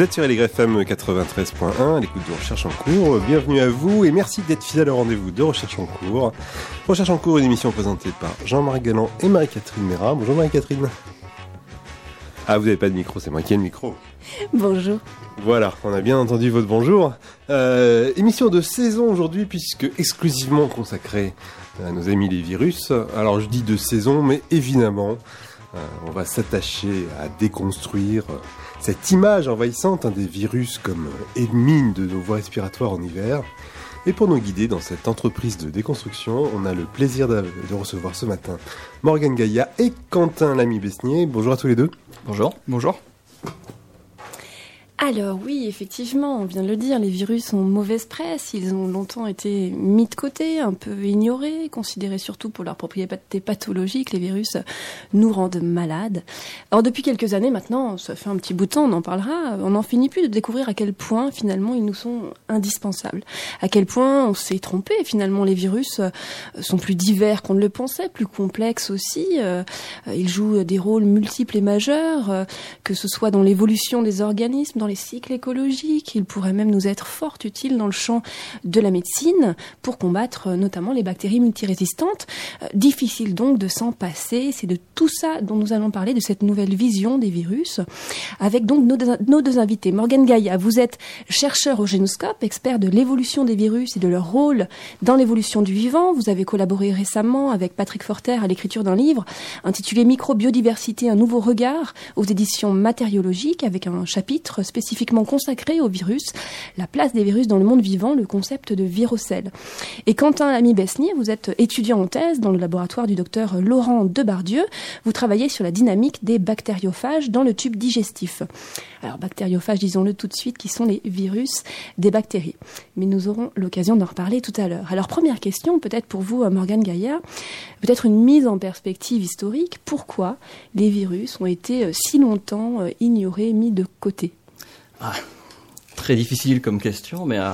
Vous êtes sur LGFM 93.1, l'écoute de Recherche en cours. Bienvenue à vous et merci d'être fidèle au rendez-vous de Recherche en cours. Recherche en cours, une émission présentée par Jean-Marc Galland et Marie-Catherine Mera. Bonjour Marie-Catherine. Ah, vous n'avez pas de micro, c'est moi qui ai le micro. Bonjour. Voilà, on a bien entendu votre bonjour. Euh, émission de saison aujourd'hui puisque exclusivement consacrée à nos amis les virus. Alors je dis de saison, mais évidemment, euh, on va s'attacher à déconstruire cette image envahissante des virus comme ennemis de nos voies respiratoires en hiver. Et pour nous guider dans cette entreprise de déconstruction, on a le plaisir de, recevoir ce matin Morgane Gaïa et Quentin Lamy-Besnier. Bonjour à tous les deux. Bonjour. Bonjour. Alors oui, effectivement, on vient de le dire, les virus ont mauvaise presse, ils ont longtemps été mis de côté, un peu ignorés, considérés surtout pour leurs propriétés pathologiques, les virus nous rendent malades. Alors depuis quelques années maintenant, ça fait un petit bout de temps, on en parlera, on n'en finit plus de découvrir à quel point finalement ils nous sont indispensables, à quel point on s'est trompé, finalement les virus euh, sont plus divers qu'on ne le pensait, plus complexes aussi, euh, ils jouent des rôles multiples et majeurs, euh, que ce soit dans l'évolution des organismes, les cycles écologiques. Il pourrait même nous être fort utile dans le champ de la médecine pour combattre euh, notamment les bactéries multirésistantes. Euh, difficile donc de s'en passer. C'est de tout ça dont nous allons parler, de cette nouvelle vision des virus, avec donc nos deux, invités. Morgan Gaïa, vous êtes chercheur au Génoscope, expert de l'évolution des virus et de leur rôle dans l'évolution du vivant. Vous avez collaboré récemment avec Patrick Forter à l'écriture d'un livre intitulé Microbiodiversité, un nouveau regard aux éditions matériologiques avec un chapitre spécifique spécifiquement consacré au virus, la place des virus dans le monde vivant, le concept de virocelle. Et Quentin Lamy-Besnier, vous êtes étudiant en thèse dans le laboratoire du docteur Laurent Debardieu. Vous travaillez sur la dynamique des bactériophages dans le tube digestif. Alors, bactériophages, disons-le tout de suite, qui sont les virus des bactéries. Mais nous aurons l'occasion d'en reparler tout à l'heure. Alors, première question, peut-être pour vous, Morgane Gaillard, peut-être une mise en perspective historique. Pourquoi les virus ont été euh, si longtemps euh, ignorés, mis de côté? Ah, très difficile comme question, mais euh,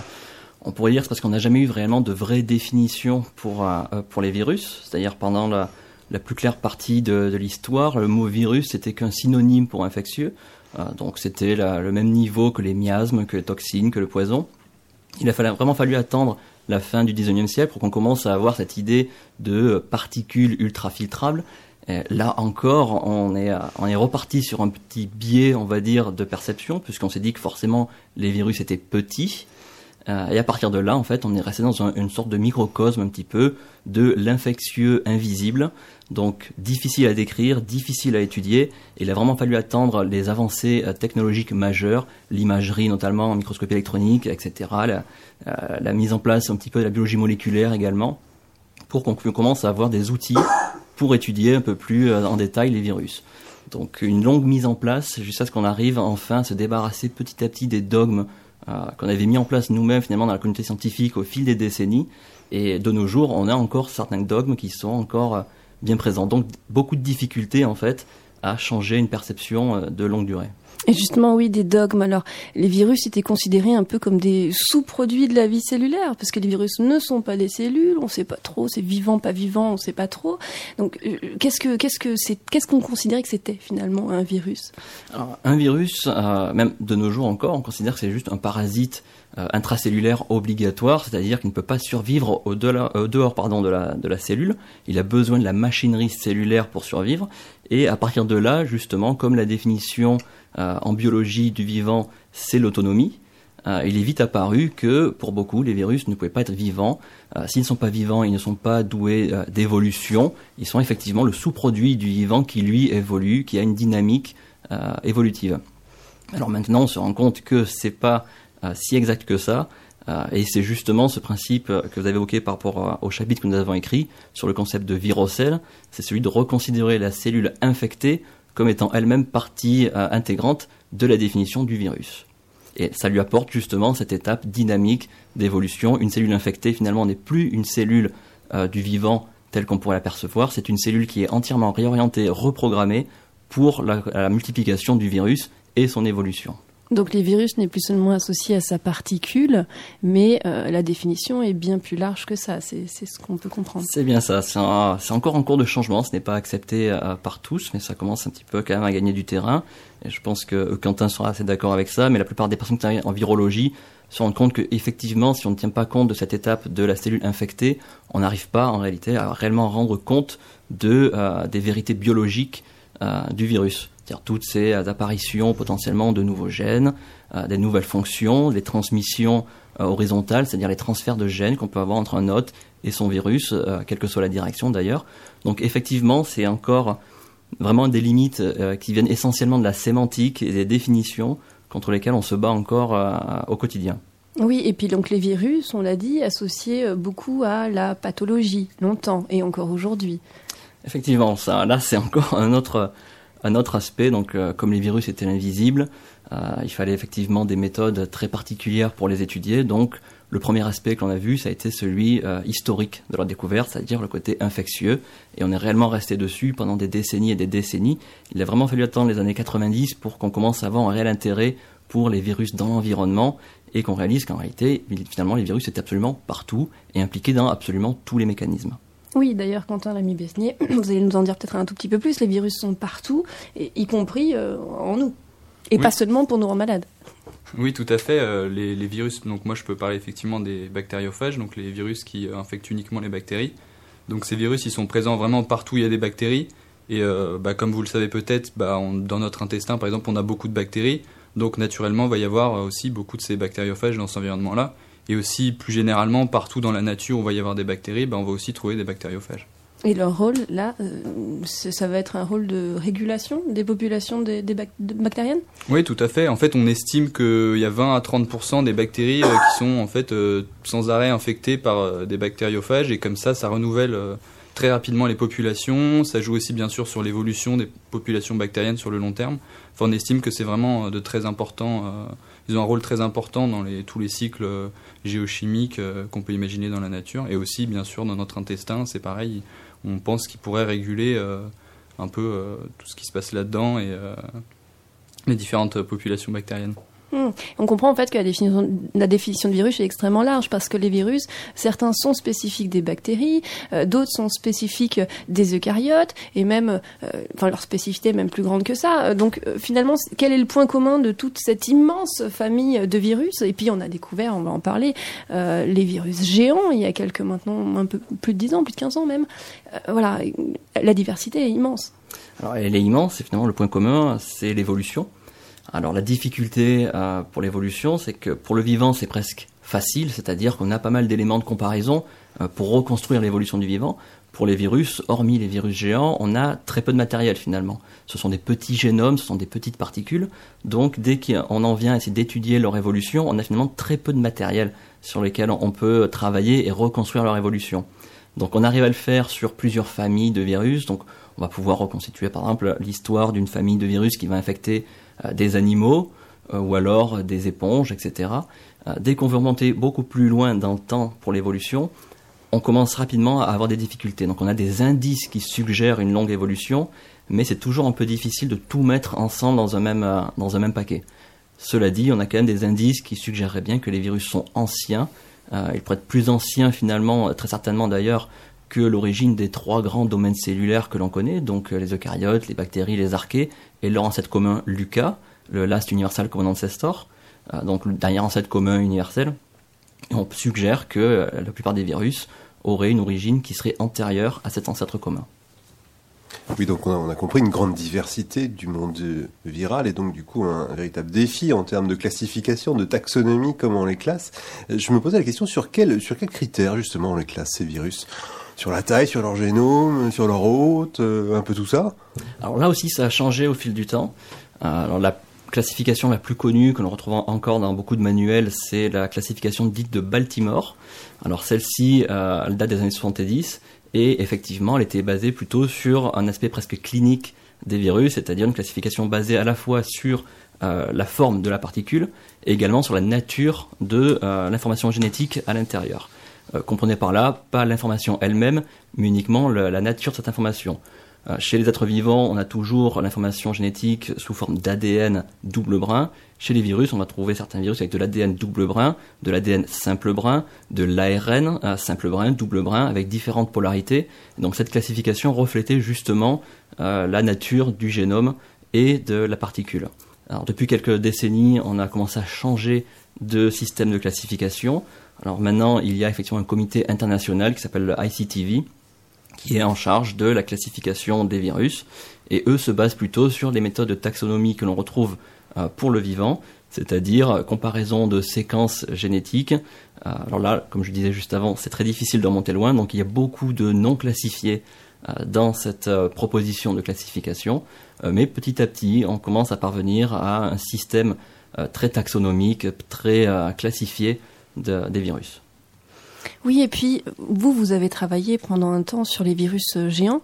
on pourrait dire parce qu'on n'a jamais eu vraiment de vraie définition pour, euh, euh, pour les virus. C'est-à-dire pendant la, la, plus claire partie de, l'histoire, le mot virus c'était qu'un synonyme pour infectieux. donc c'était le même niveau que les miasmes, que les toxines, que le poison. Il a vraiment fallu attendre la fin du 19e siècle pour qu'on commence à avoir cette idée de particules ultrafiltrables là encore, on est, on est reparti sur un petit biais, on va dire, de perception, puisqu'on s'est dit que forcément les virus étaient petits. Euh, et à partir de là, en fait, on est resté dans une sorte de microcosme un petit peu de l'infectieux invisible, donc difficile à décrire, difficile à étudier. Et il a vraiment fallu attendre les avancées euh, technologiques majeures, l'imagerie notamment en microscopie électronique, etc., la, euh, la mise en place un petit peu de la biologie moléculaire également, pour qu'on commence à avoir des outils pour étudier un peu plus euh, en détail les virus. Donc une longue mise en place jusqu'à ce qu'on arrive enfin à se débarrasser petit à petit des dogmes euh, qu'on avait mis en place nous-mêmes finalement dans la communauté scientifique au fil des décennies. Et de nos jours, on a encore certains dogmes qui sont encore euh, bien présents. Donc beaucoup de difficultés en fait à changer une perception de longue durée. Et justement, oui, des dogmes. Alors, les virus étaient considérés un peu comme des sous-produits de la vie cellulaire, parce que les virus ne sont pas des cellules, on ne sait pas trop, c'est vivant, pas vivant, on ne sait pas trop. Donc, euh, qu'est-ce que, qu'est-ce qu'on considérait que c'était finalement un virus? Alors, un virus, euh, même de nos jours encore, on considère que c'est juste un parasite euh, intracellulaire obligatoire, c'est-à-dire qu'il ne peut pas survivre au, dehors pardon, de, la, de la cellule. Il a besoin de la machinerie cellulaire pour survivre. Et à partir de là, justement, comme la définition en biologie du vivant, c'est l'autonomie. Euh, il est vite apparu que pour beaucoup, les virus ne pouvaient pas être vivants. Euh, s'ils ne sont pas vivants, ils ne sont pas doués d'évolution. Ils sont effectivement le sous-produit du vivant qui, lui, évolue, qui a une dynamique évolutive. Alors maintenant, on se rend compte que c'est pas si exact que ça. et c'est justement ce principe que vous avez évoqué par rapport au chapitre que nous avons écrit sur le concept de virocelle, c'est celui de reconsidérer la cellule infectée comme étant elle-même partie euh, intégrante de la définition du virus. Et ça lui apporte justement cette étape dynamique d'évolution. Une cellule infectée finalement n'est plus une cellule euh, du vivant telle qu'on pourrait l'apercevoir, c'est une cellule qui est entièrement réorientée, reprogrammée pour la multiplication du virus et son évolution. Donc les virus n'est plus seulement associé à sa particule, mais euh, la définition est bien plus large que ça. C'est ce qu'on peut comprendre. C'est bien ça. C'est encore en cours de changement. Ce n'est pas accepté euh, par tous, mais ça commence un petit peu quand même à gagner du terrain. Et je pense que Quentin sera assez d'accord avec ça. Mais la plupart des personnes qui travaillent en virologie se rendent compte qu'effectivement, si on ne tient pas compte de cette étape de la cellule infectée, on n'arrive pas en réalité à réellement rendre compte de, euh, des vérités biologiques du virus c'est-à-dire toutes ces apparitions potentiellement de nouveaux gènes, euh, des nouvelles fonctions, les transmissions euh, horizontales, c'est-à-dire les transferts de gènes qu'on peut avoir entre un hôte et son virus, euh, quelle que soit la direction d'ailleurs. Donc effectivement, c'est encore vraiment des limites qui viennent essentiellement de la sémantique et des définitions contre lesquelles on se bat encore au quotidien. Oui, et puis donc les virus, on l'a dit, associés beaucoup à la pathologie, longtemps et encore aujourd'hui. Effectivement, ça, là c'est encore un autre, un autre aspect, donc euh, comme les virus étaient invisibles, euh, il fallait effectivement des méthodes très particulières pour les étudier. Donc le premier aspect qu'on a vu, ça a été celui euh, historique de leur découverte, c'est-à-dire le côté infectieux. Et on est réellement resté dessus pendant des décennies et des décennies. Il a vraiment fallu attendre les années 90 pour qu'on commence à avoir un réel intérêt pour les virus dans l'environnement et qu'on réalise qu'en réalité, finalement, les virus étaient absolument partout et impliqués dans absolument tous les mécanismes. Oui, d'ailleurs, Quentin Lamy-Besnier, vous allez nous en dire peut-être un tout petit peu plus. Les virus sont partout, y compris euh, en nous. Et pas seulement pour nous rendre malades. Oui, tout à fait. Euh, les, virus, donc moi je peux parler effectivement des bactériophages, donc les virus qui euh, infectent uniquement les bactéries. Donc ces virus, ils sont présents vraiment partout où il y a des bactéries. Et bah, comme vous le savez peut-être, bah, dans notre intestin, par exemple, on a beaucoup de bactéries. Donc naturellement, il va y avoir aussi beaucoup de ces bactériophages dans cet environnement-là. Et aussi, plus généralement, partout dans la nature où il va y avoir des bactéries, ben, on va aussi trouver des bactériophages. Et leur rôle, là, euh, ça va être un rôle de régulation des populations des, bactériennes? Oui, tout à fait. En fait, on estime qu'il y a 20 à 30% des bactéries euh, qui sont en fait euh, sans arrêt infectées par des bactériophages, et comme ça, ça renouvelle très rapidement les populations. Ça joue aussi, bien sûr, sur l'évolution des populations bactériennes sur le long terme. Enfin, on estime que c'est vraiment de très important ils ont un rôle très important dans les, tous les cycles euh, géochimiques euh, qu'on peut imaginer dans la nature. Et aussi, bien sûr, dans notre intestin, c'est pareil. On pense qu'ils pourraient réguler euh, un peu tout ce qui se passe là-dedans et les différentes populations bactériennes. Hmm. On comprend en fait que la définition, de virus est extrêmement large parce que les virus, certains sont spécifiques des bactéries, euh, d'autres sont spécifiques des eucaryotes et même, euh, enfin leur spécificité est même plus grande que ça. Donc euh, finalement, quel est le point commun de toute cette immense famille de virus? Et puis on a découvert, on va en parler, les virus géants il y a quelques maintenant un peu plus de 10 ans, plus de 15 ans même. voilà, la diversité est immense. Alors elle est immense et finalement le point commun c'est l'évolution. Alors la difficulté euh, pour l'évolution, c'est que pour le vivant, c'est presque facile, c'est-à-dire qu'on a pas mal d'éléments de comparaison euh, pour reconstruire l'évolution du vivant. Pour les virus, hormis les virus géants, on a très peu de matériel finalement. Ce sont des petits génomes, ce sont des petites particules. Donc dès qu'on en vient à essayer d'étudier leur évolution, on a finalement très peu de matériel sur lequel on peut travailler et reconstruire leur évolution. Donc on arrive à le faire sur plusieurs familles de virus. Donc on va pouvoir reconstituer par exemple l'histoire d'une famille de virus qui va infecter des animaux euh, ou alors des éponges, etc. Euh, dès qu'on veut remonter beaucoup plus loin dans le temps pour l'évolution, on commence rapidement à avoir des difficultés. Donc on a des indices qui suggèrent une longue évolution, mais c'est toujours un peu difficile de tout mettre ensemble dans un même, dans un même paquet. Cela dit, on a quand même des indices qui suggéreraient bien que les virus sont anciens. ils pourraient être plus anciens finalement, très certainement d'ailleurs, que l'origine des trois grands domaines cellulaires que l'on connaît, donc les eucaryotes, les bactéries, les archées, et leur ancêtre commun Luca, le Last Universal Common Ancestor, euh, donc le dernier ancêtre commun universel. On suggère que euh, la plupart des virus auraient une origine qui serait antérieure à cet ancêtre commun. Oui, donc on a, compris une grande diversité du monde viral et donc du coup un, véritable défi en termes de classification, de taxonomie, comment on les classe. Je me posais la question sur quels sur quels critères justement on les classe ces virus? Sur la taille, sur leur génome, sur leur hôte, euh, un peu tout ça Alors là aussi, ça a changé au fil du temps. Euh, alors la classification la plus connue que l'on retrouve encore dans beaucoup de manuels, c'est la classification dite de Baltimore. Alors celle-ci, euh, elle date des années 70 et effectivement, elle était basée plutôt sur un aspect presque clinique des virus, c'est-à-dire une classification basée à la fois sur la forme de la particule et également sur la nature de l'information génétique à l'intérieur. Euh, comprenez par là pas l'information elle-même, mais uniquement la nature de cette information. Euh, Chez les êtres vivants, on a toujours l'information génétique sous forme d'ADN double brin. Chez les virus, on va trouver certains virus avec de l'ADN double brin, de l'ADN simple brin, de l'ARN euh, simple brin, double brin, avec différentes polarités. Donc cette classification reflétait justement la nature du génome et de la particule. Alors depuis quelques décennies, on a commencé à changer de système de classification. Alors maintenant, il y a effectivement un comité international qui s'appelle le ICTV, qui est en charge de la classification des virus. Et eux se basent plutôt sur les méthodes de taxonomie que l'on retrouve euh, pour le vivant, c'est-à-dire comparaison de séquences génétiques. Euh, alors là, comme je disais juste avant, c'est très difficile de remonter loin, donc il y a beaucoup de non classifiés euh, dans cette proposition de classification. Mais petit à petit, on commence à parvenir à un système très taxonomique, très classifié de- des virus. Oui, et puis vous, vous avez travaillé pendant un temps sur les virus euh, géants.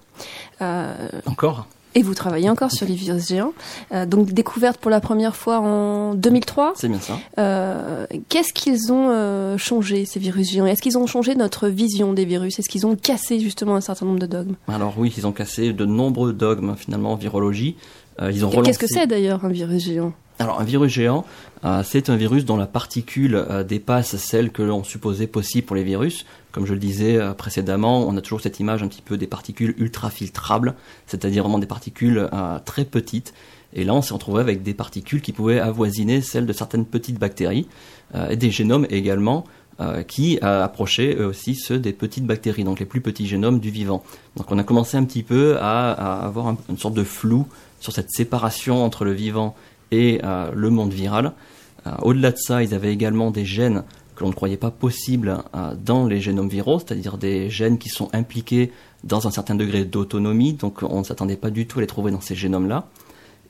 Euh, Encore et vous travaillez encore sur les virus géants. Euh, donc découverte pour la première fois en 2003. C'est bien ça. Euh, Qu'est-ce qu'ils ont changé, ces virus géants? Est-ce qu'ils ont changé notre vision des virus? Est-ce qu'ils ont cassé justement un certain nombre de dogmes? Alors oui, ils ont cassé de nombreux dogmes finalement en virologie. Euh, ils ont Qu'est-ce que c'est d'ailleurs un virus géant Alors un virus géant, euh, c'est un virus dont la particule euh, dépasse celle que l'on supposait possible pour les virus. Comme je le disais euh, précédemment, on a toujours cette image un petit peu des particules ultra-filtrables, c'est-à-dire vraiment des particules très petites. Et là, on s'est retrouvé avec des particules qui pouvaient avoisiner celles de certaines petites bactéries, et des génomes également qui approchaient eux aussi ceux des petites bactéries, donc les plus petits génomes du vivant. Donc on a commencé un petit peu à, à avoir un- une sorte de flou sur cette séparation entre le vivant et euh, le monde viral. Euh, Au-delà de ça, ils avaient également des gènes que l'on ne croyait pas possibles euh, dans les génomes viraux, c'est-à-dire des gènes qui sont impliqués dans un certain degré d'autonomie, donc on ne s'attendait pas du tout à les trouver dans ces génomes-là.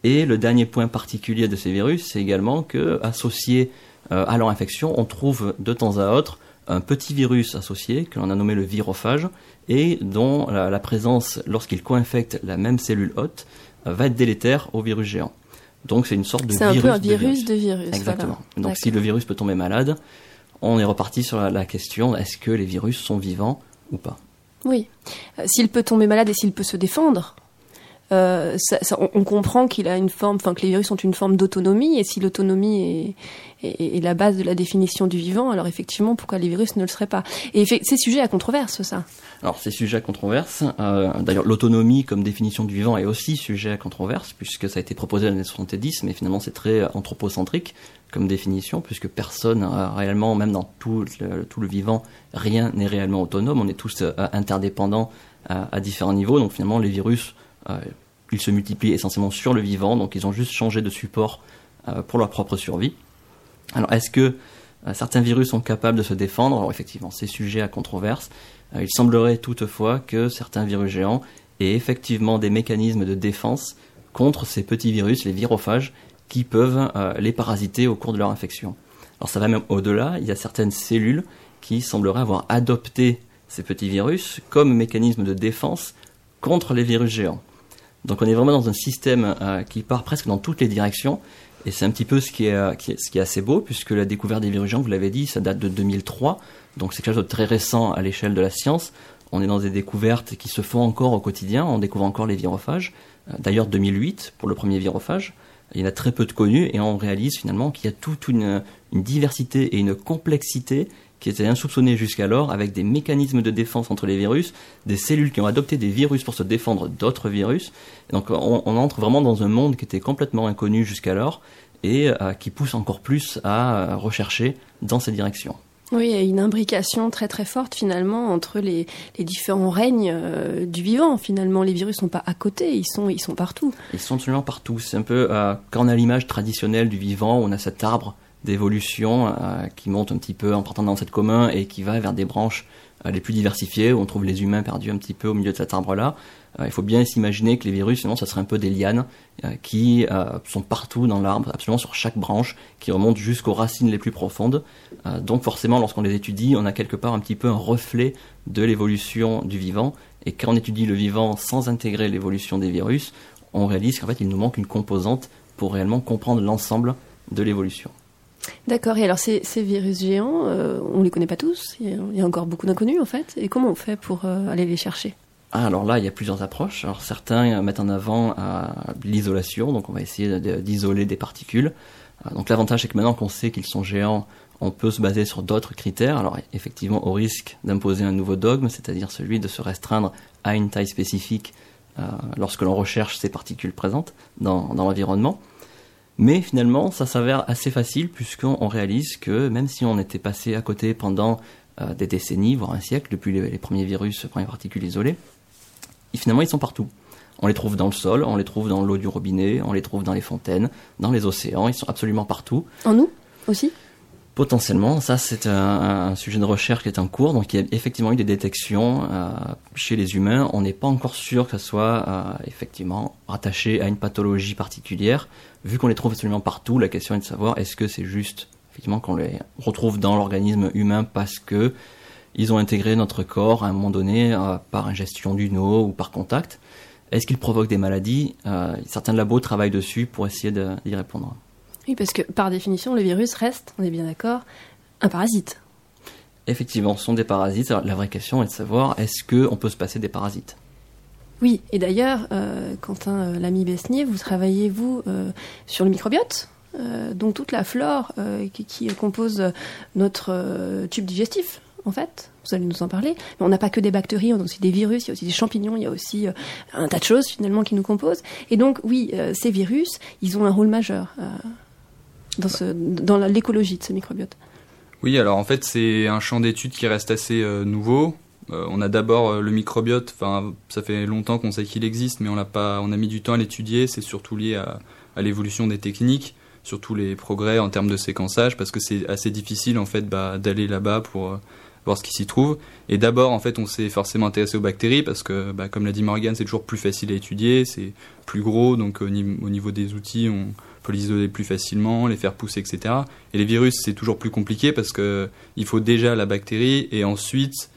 Et le dernier point particulier de ces virus, c'est également que, associé à leur infection, on trouve de temps à autre un petit virus associé, que l'on a nommé le virophage, et dont la, présence, lorsqu'il co-infecte la même cellule hôte, va être délétère au virus géant. Donc c'est une sorte de C'est un virus peu un de virus de virus. Exactement. voilà. Donc si le virus peut tomber malade, on est reparti sur la, la question est-ce que les virus sont vivants ou pas? Oui. Euh, s'il peut tomber malade et s'il peut se défendre, euh, on, comprend qu'il a une forme, enfin que les virus ont une forme d'autonomie. Et si l'autonomie est, la base de la définition du vivant, alors effectivement, pourquoi les virus ne le seraient pas? Et c'est sujet à controverse, ça. Alors c'est sujet à controverse. Euh, D'ailleurs l'autonomie comme définition du vivant est aussi sujet à controverse puisque ça a été proposé dans les années 70 mais finalement c'est très anthropocentrique comme définition puisque personne euh, réellement, même dans tout le, vivant, rien n'est réellement autonome. On est tous euh, interdépendants à, différents niveaux. Donc finalement les virus, euh, ils se multiplient essentiellement sur le vivant donc ils ont juste changé de support euh, pour leur propre survie. Alors est-ce que euh, certains virus sont capables de se défendre? Alors effectivement c'est sujet à controverse. Euh, Il semblerait toutefois que certains virus géants aient effectivement des mécanismes de défense contre ces petits virus, les virophages, qui peuvent les parasiter au cours de leur infection. Alors ça va même au-delà, il y a certaines cellules qui sembleraient avoir adopté ces petits virus comme mécanisme de défense contre les virus géants. Donc on est vraiment dans un système euh, qui part presque dans toutes les directions, et c'est un petit peu ce qui est, euh, ce qui est assez beau, puisque la découverte des virus géants, vous l'avez dit, ça date de 2003, donc c'est quelque chose de très récent à l'échelle de la science. On est dans des découvertes qui se font encore au quotidien, on découvre encore les virophages. Euh, D'ailleurs 2008 pour le premier virophage, il y en a très peu de connus, et on réalise finalement qu'il y a toute une diversité et une complexité qui étaient insoupçonnés jusqu'alors, avec des mécanismes de défense entre les virus, des cellules qui ont adopté des virus pour se défendre d'autres virus. Et donc on, on entre vraiment dans un monde qui était complètement inconnu jusqu'alors et euh, qui pousse encore plus à euh, rechercher dans ces directions. Oui, il y a une imbrication très très forte finalement entre les, les différents règnes euh, du vivant. Finalement, les virus sont pas à côté, ils sont ils sont partout. Ils sont absolument partout. C'est un peu euh, quand on a l'image traditionnelle du vivant, on a cet arbre d'évolution euh, qui monte un petit peu en partant dans cette commun et qui va vers des branches euh, les plus diversifiées où on trouve les humains perdus un petit peu au milieu de cet arbre-là. Euh, il faut bien s'imaginer que les virus, sinon, ça serait un peu des lianes qui sont partout dans l'arbre, absolument sur chaque branche, qui remontent jusqu'aux racines les plus profondes. Donc forcément, lorsqu'on les étudie, on a quelque part un petit peu un reflet de l'évolution du vivant. Et quand on étudie le vivant sans intégrer l'évolution des virus, on réalise qu'en fait, il nous manque une composante pour réellement comprendre l'ensemble de l'évolution. D'accord. Et alors ces, virus géants, euh, on les connaît pas tous. Il y a, encore beaucoup d'inconnus en fait. Et comment on fait pour euh, aller les chercher? Ah, alors là, il y a plusieurs approches. Alors certains euh, mettent en avant l'isolation, donc on va essayer d'isoler des particules. Donc l'avantage, c'est que maintenant qu'on sait qu'ils sont géants, on peut se baser sur d'autres critères. Alors effectivement, au risque d'imposer un nouveau dogme, c'est-à-dire celui de se restreindre à une taille spécifique lorsque l'on recherche ces particules présentes dans l'environnement. Mais finalement, ça s'avère assez facile puisqu'on on réalise que même si on était passé à côté pendant euh, des décennies, voire un siècle, depuis les, les premiers virus, les premières particules isolées, et finalement ils sont partout. On les trouve dans le sol, on les trouve dans l'eau du robinet, on les trouve dans les fontaines, dans les océans, ils sont absolument partout. En nous aussi? Potentiellement, ça c'est un, sujet de recherche qui est en cours, donc il y a effectivement eu des détections euh, chez les humains. On n'est pas encore sûr que ça soit euh, effectivement rattaché à une pathologie particulière. Vu qu'on les trouve absolument partout, la question est de savoir est-ce que c'est juste effectivement qu'on les retrouve dans l'organisme humain parce que ils ont intégré notre corps à un moment donné euh, par ingestion d'une eau ou par contact. Est-ce qu'ils provoquent des maladies? Certains labos travaillent dessus pour essayer d'y répondre. Oui, parce que par définition, le virus reste, on est bien d'accord, un parasite. Effectivement, ce sont des parasites. Alors, la vraie question est de savoir est-ce qu'on peut se passer des parasites? Oui, et d'ailleurs, euh, Quentin euh, l'ami Besnier, vous travaillez, vous, euh, sur le microbiote, euh, donc toute la flore qui, qui compose notre tube digestif, en fait. Vous allez nous en parler. Mais on n'a pas que des bactéries, on a aussi des virus, il y a aussi des champignons, il y a aussi un tas de choses finalement qui nous composent. Et donc, oui, ces virus, ils ont un rôle majeur dans, l'écologie de ce microbiote. Oui, alors en fait, c'est un champ d'études qui reste assez euh, nouveau. Euh, on a d'abord euh, le microbiote, enfin, ça fait longtemps qu'on sait qu'il existe, mais on a pas, on a mis du temps à l'étudier. C'est surtout lié à, l'évolution des techniques, surtout les progrès en termes de séquençage, parce que c'est assez difficile en fait bah, d'aller là-bas pour voir ce qui s'y trouve. Et d'abord, en fait, on s'est forcément intéressé aux bactéries parce que, bah, comme l'a dit Morgan, c'est toujours plus facile à étudier, c'est plus gros, donc au niveau des outils, on peut les isoler plus facilement, les faire pousser, etc. Et les virus, c'est toujours plus compliqué parce que il faut déjà la bactérie et ensuite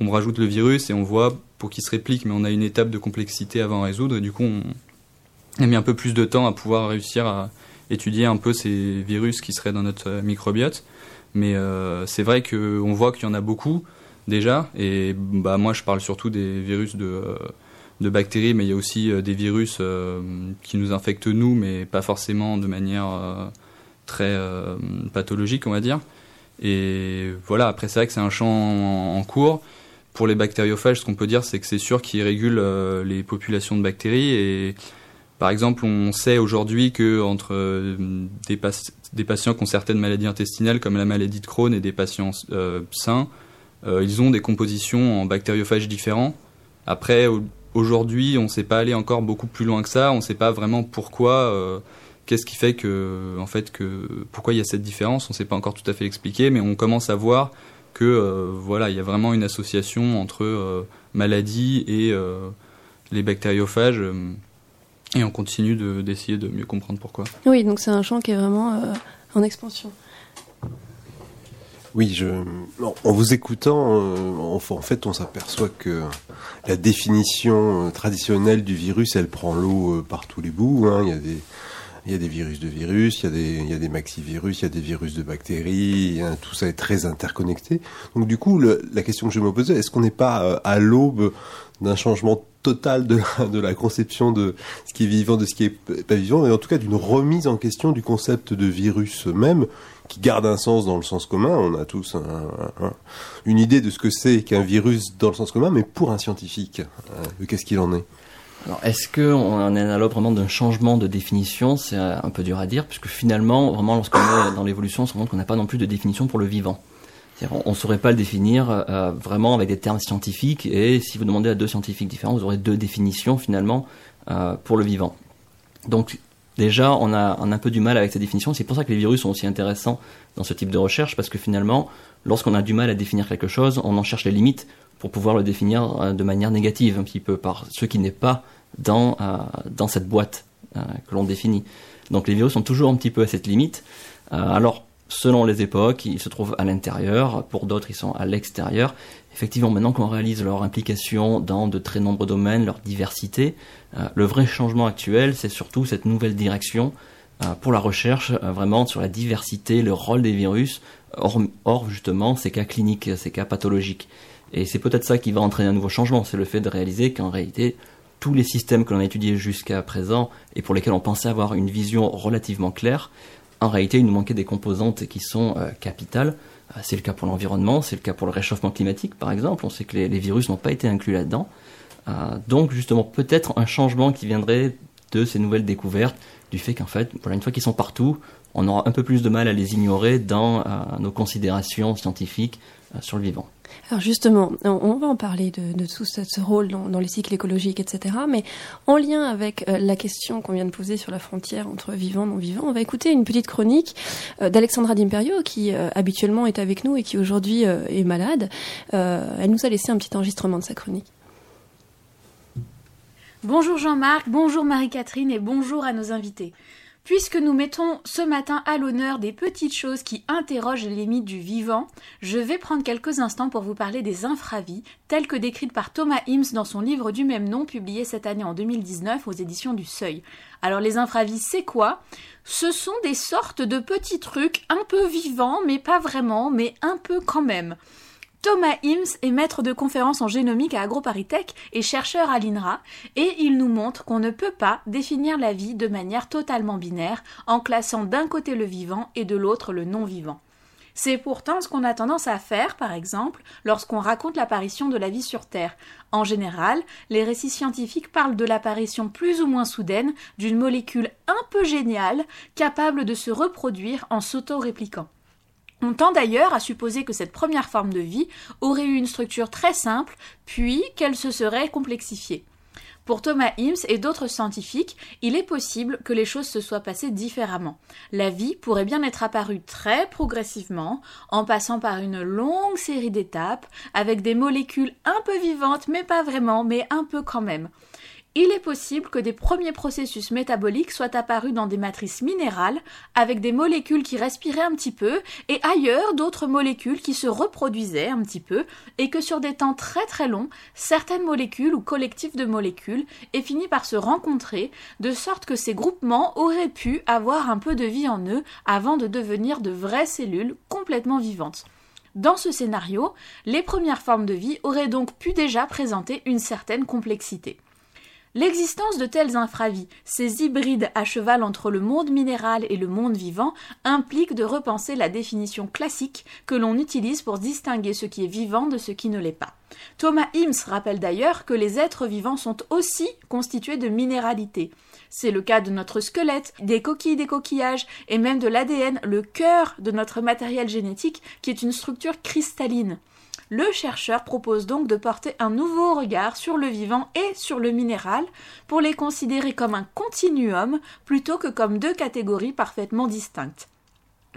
on rajoute le virus et on voit pour qu'il se réplique, mais on a une étape de complexité avant à résoudre et du coup on a mis un peu plus de temps à pouvoir réussir à étudier un peu ces virus qui seraient dans notre euh, microbiote. Mais euh, c'est vrai qu'on voit qu'il y en a beaucoup déjà et bah moi je parle surtout des virus de euh, de bactéries, mais il y a aussi euh, des virus euh, qui nous infectent nous, mais pas forcément de manière euh, très pathologique, on va dire. Et voilà, après c'est vrai que c'est un champ en, cours. Pour les bactériophages, ce qu'on peut dire, c'est que c'est sûr qu'ils régulent les populations de bactéries. Et par exemple, on sait aujourd'hui que entre des, patients qui ont certaines maladies intestinales, comme la maladie de Crohn, et des patients sains, ils ont des compositions en bactériophages différents. Après, aujourd'hui, on ne sait pas aller encore beaucoup plus loin que ça. On ne sait pas vraiment pourquoi. euh, Qu'est-ce qui fait que, en fait, que pourquoi il y a cette différence On ne sait pas encore tout à fait l'expliquer, mais on commence à voir que, euh, voilà, il y a vraiment une association entre euh, maladie et les bactériophages, et on continue de- d'essayer de, mieux comprendre pourquoi. Oui, donc c'est un champ qui est vraiment en expansion. Oui, je, en vous écoutant, euh, en, fait, on s'aperçoit que la définition euh, traditionnelle du virus, elle prend l'eau euh, par tous les bouts. hein. Il y a des, virus de virus, il y a des, maxivirus, il y a des virus de bactéries. hein, tout ça est très interconnecté. Donc, du coup, la question que je me posais, est-ce qu'on n'est pas à l'aube d'un changement total de la, de la conception de ce qui est vivant, de ce qui est pas vivant, et en tout cas d'une remise en question du concept de virus même, qui garde un sens dans le sens commun. On a tous un- un- un- une idée de ce que c'est qu'un virus dans le sens commun, mais pour un scientifique, euh, qu'est-ce qu'il en est? Alors, est-ce qu'on est à l'aube vraiment d'un changement de définition? C'est euh, un peu dur à dire, puisque finalement, vraiment, lorsqu'on est dans l'évolution, on se rend compte qu'on n'a pas non plus de définition pour le vivant. On ne saurait pas le définir euh, vraiment avec des termes scientifiques, et si vous demandez à deux scientifiques différents, vous aurez deux définitions finalement pour le vivant. Donc déjà, on a, un peu du mal avec ces définitions. C'est pour ça que les virus sont aussi intéressants dans ce type de recherche, parce que finalement, lorsqu'on a du mal à définir quelque chose, on en cherche les limites pour pouvoir le définir euh, de manière négative un petit peu par ce qui n'est pas dans, euh, cette boîte euh, que l'on définit. Donc les virus sont toujours un petit peu à cette limite. Alors, selon les époques, ils se trouvent à l'intérieur, pour d'autres, ils sont à l'extérieur. Effectivement, maintenant qu'on réalise leur implication dans de très nombreux domaines, leur diversité, le vrai changement actuel, c'est surtout cette nouvelle direction pour la recherche vraiment sur la diversité, le rôle des virus, hors, justement ces cas cliniques, ces cas pathologiques. Et c'est peut-être ça qui va entraîner un nouveau changement, c'est le fait de réaliser qu'en réalité, tous les systèmes que l'on a étudiés jusqu'à présent et pour lesquels on pensait avoir une vision relativement claire, en réalité, il nous manquait des composantes qui sont euh, capitales. Euh, c'est le cas pour l'environnement, c'est le cas pour le réchauffement climatique, par exemple. On sait que les, virus n'ont pas été inclus là-dedans. Euh, donc, justement, peut-être un changement qui viendrait de ces nouvelles découvertes, du fait qu'en fait, voilà, une fois qu'ils sont partout, on aura un peu plus de mal à les ignorer dans nos considérations scientifiques sur le vivant. Alors justement, on va en parler de, tout ce, rôle dans, les cycles écologiques, etc. Mais en lien avec euh, la question qu'on vient de poser sur la frontière entre vivant et non vivant, on va écouter une petite chronique euh, d'Alexandra D'Imperio, qui euh, habituellement est avec nous et qui aujourd'hui est malade. elle nous a laissé un petit enregistrement de sa chronique. Bonjour Jean-Marc, bonjour Marie-Catherine et bonjour à nos invités. Puisque nous mettons ce matin à l'honneur des petites choses qui interrogent les limites du vivant, je vais prendre quelques instants pour vous parler des infravies, telles que décrites par Thomas Hims dans son livre du même nom publié cette année en 2019 aux éditions du Seuil. Alors les infravies, c'est quoi? Ce sont des sortes de petits trucs un peu vivants, mais pas vraiment, mais un peu quand même. Thomas Hims est maître de conférences en génomique à AgroParisTech et chercheur à l'INRA, et il nous montre qu'on ne peut pas définir la vie de manière totalement binaire en classant d'un côté le vivant et de l'autre le non-vivant. C'est pourtant ce qu'on a tendance à faire, par exemple, lorsqu'on raconte l'apparition de la vie sur Terre. En général, les récits scientifiques parlent de l'apparition plus ou moins soudaine d'une molécule un peu géniale, capable de se reproduire en s'auto-répliquant. On tend d'ailleurs à supposer que cette première forme de vie aurait eu une structure très simple, puis qu'elle se serait complexifiée. Pour Thomas Hims et d'autres scientifiques, il est possible que les choses se soient passées différemment. La vie pourrait bien être apparue très progressivement, en passant par une longue série d'étapes, avec des molécules un peu vivantes, mais pas vraiment, mais un peu quand même il est possible que des premiers processus métaboliques soient apparus dans des matrices minérales avec des molécules qui respiraient un petit peu et ailleurs d'autres molécules qui se reproduisaient un petit peu et que sur des temps très très longs, certaines molécules ou collectifs de molécules aient fini par se rencontrer de sorte que ces groupements auraient pu avoir un peu de vie en eux avant de devenir de vraies cellules complètement vivantes. Dans ce scénario, les premières formes de vie auraient donc pu déjà présenter une certaine complexité. L'existence de telles infravies, ces hybrides à cheval entre le monde minéral et le monde vivant, implique de repenser la définition classique que l'on utilise pour distinguer ce qui est vivant de ce qui ne l'est pas. Thomas Hims rappelle d'ailleurs que les êtres vivants sont aussi constitués de minéralité. C'est le cas de notre squelette, des coquilles des coquillages et même de l'ADN, le cœur de notre matériel génétique qui est une structure cristalline. Le chercheur propose donc de porter un nouveau regard sur le vivant et sur le minéral pour les considérer comme un continuum plutôt que comme deux catégories parfaitement distinctes.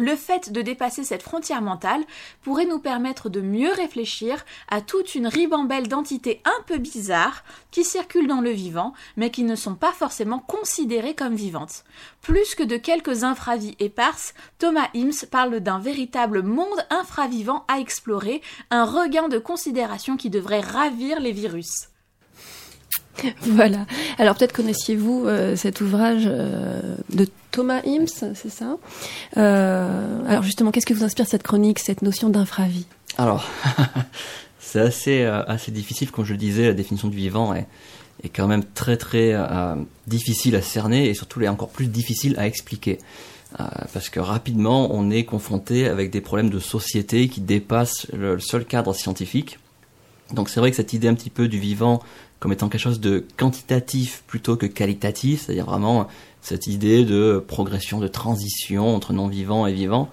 Le fait de dépasser cette frontière mentale pourrait nous permettre de mieux réfléchir à toute une ribambelle d'entités un peu bizarres qui circulent dans le vivant, mais qui ne sont pas forcément considérées comme vivantes. Plus que de quelques infravies éparses, Thomas Hims parle d'un véritable monde infravivant à explorer, un regain de considération qui devrait ravir les virus. Voilà. Alors peut-être connaissiez-vous euh, cet ouvrage euh, de Thomas Hims, c'est ça? Euh, Alors justement, qu'est-ce qui vous inspire cette chronique, cette notion d'infravie? Alors, c'est assez, assez difficile, comme je le disais, la définition du vivant est, est quand même très très difficile à cerner et surtout est encore plus difficile à expliquer. parce que rapidement, on est confronté avec des problèmes de société qui dépassent le seul cadre scientifique. Donc c'est vrai que cette idée un petit peu du vivant comme étant quelque chose de quantitatif plutôt que qualitatif, c'est-à-dire vraiment cette idée de progression, de transition entre non-vivant et vivant,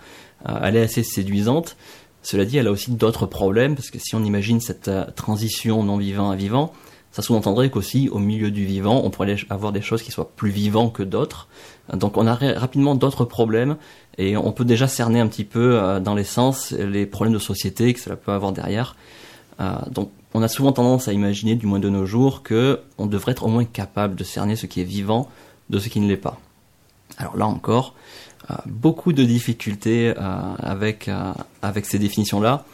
euh, elle est assez séduisante. Cela dit, elle a aussi d'autres problèmes, parce que si on imagine cette euh, transition non-vivant à vivant, ça sous-entendrait qu'aussi au milieu du vivant, on pourrait avoir des choses qui soient plus vivants que d'autres. Donc on a rapidement d'autres problèmes et on peut déjà cerner un petit peu euh, dans l'essence les problèmes de société que cela peut avoir derrière. donc on a souvent tendance à imaginer, du moins de nos jours, que on devrait être au moins capable de cerner ce qui est vivant de ce qui ne l'est pas. Alors là encore, euh, beaucoup de difficultés euh, avec, euh, avec ces définitions-là.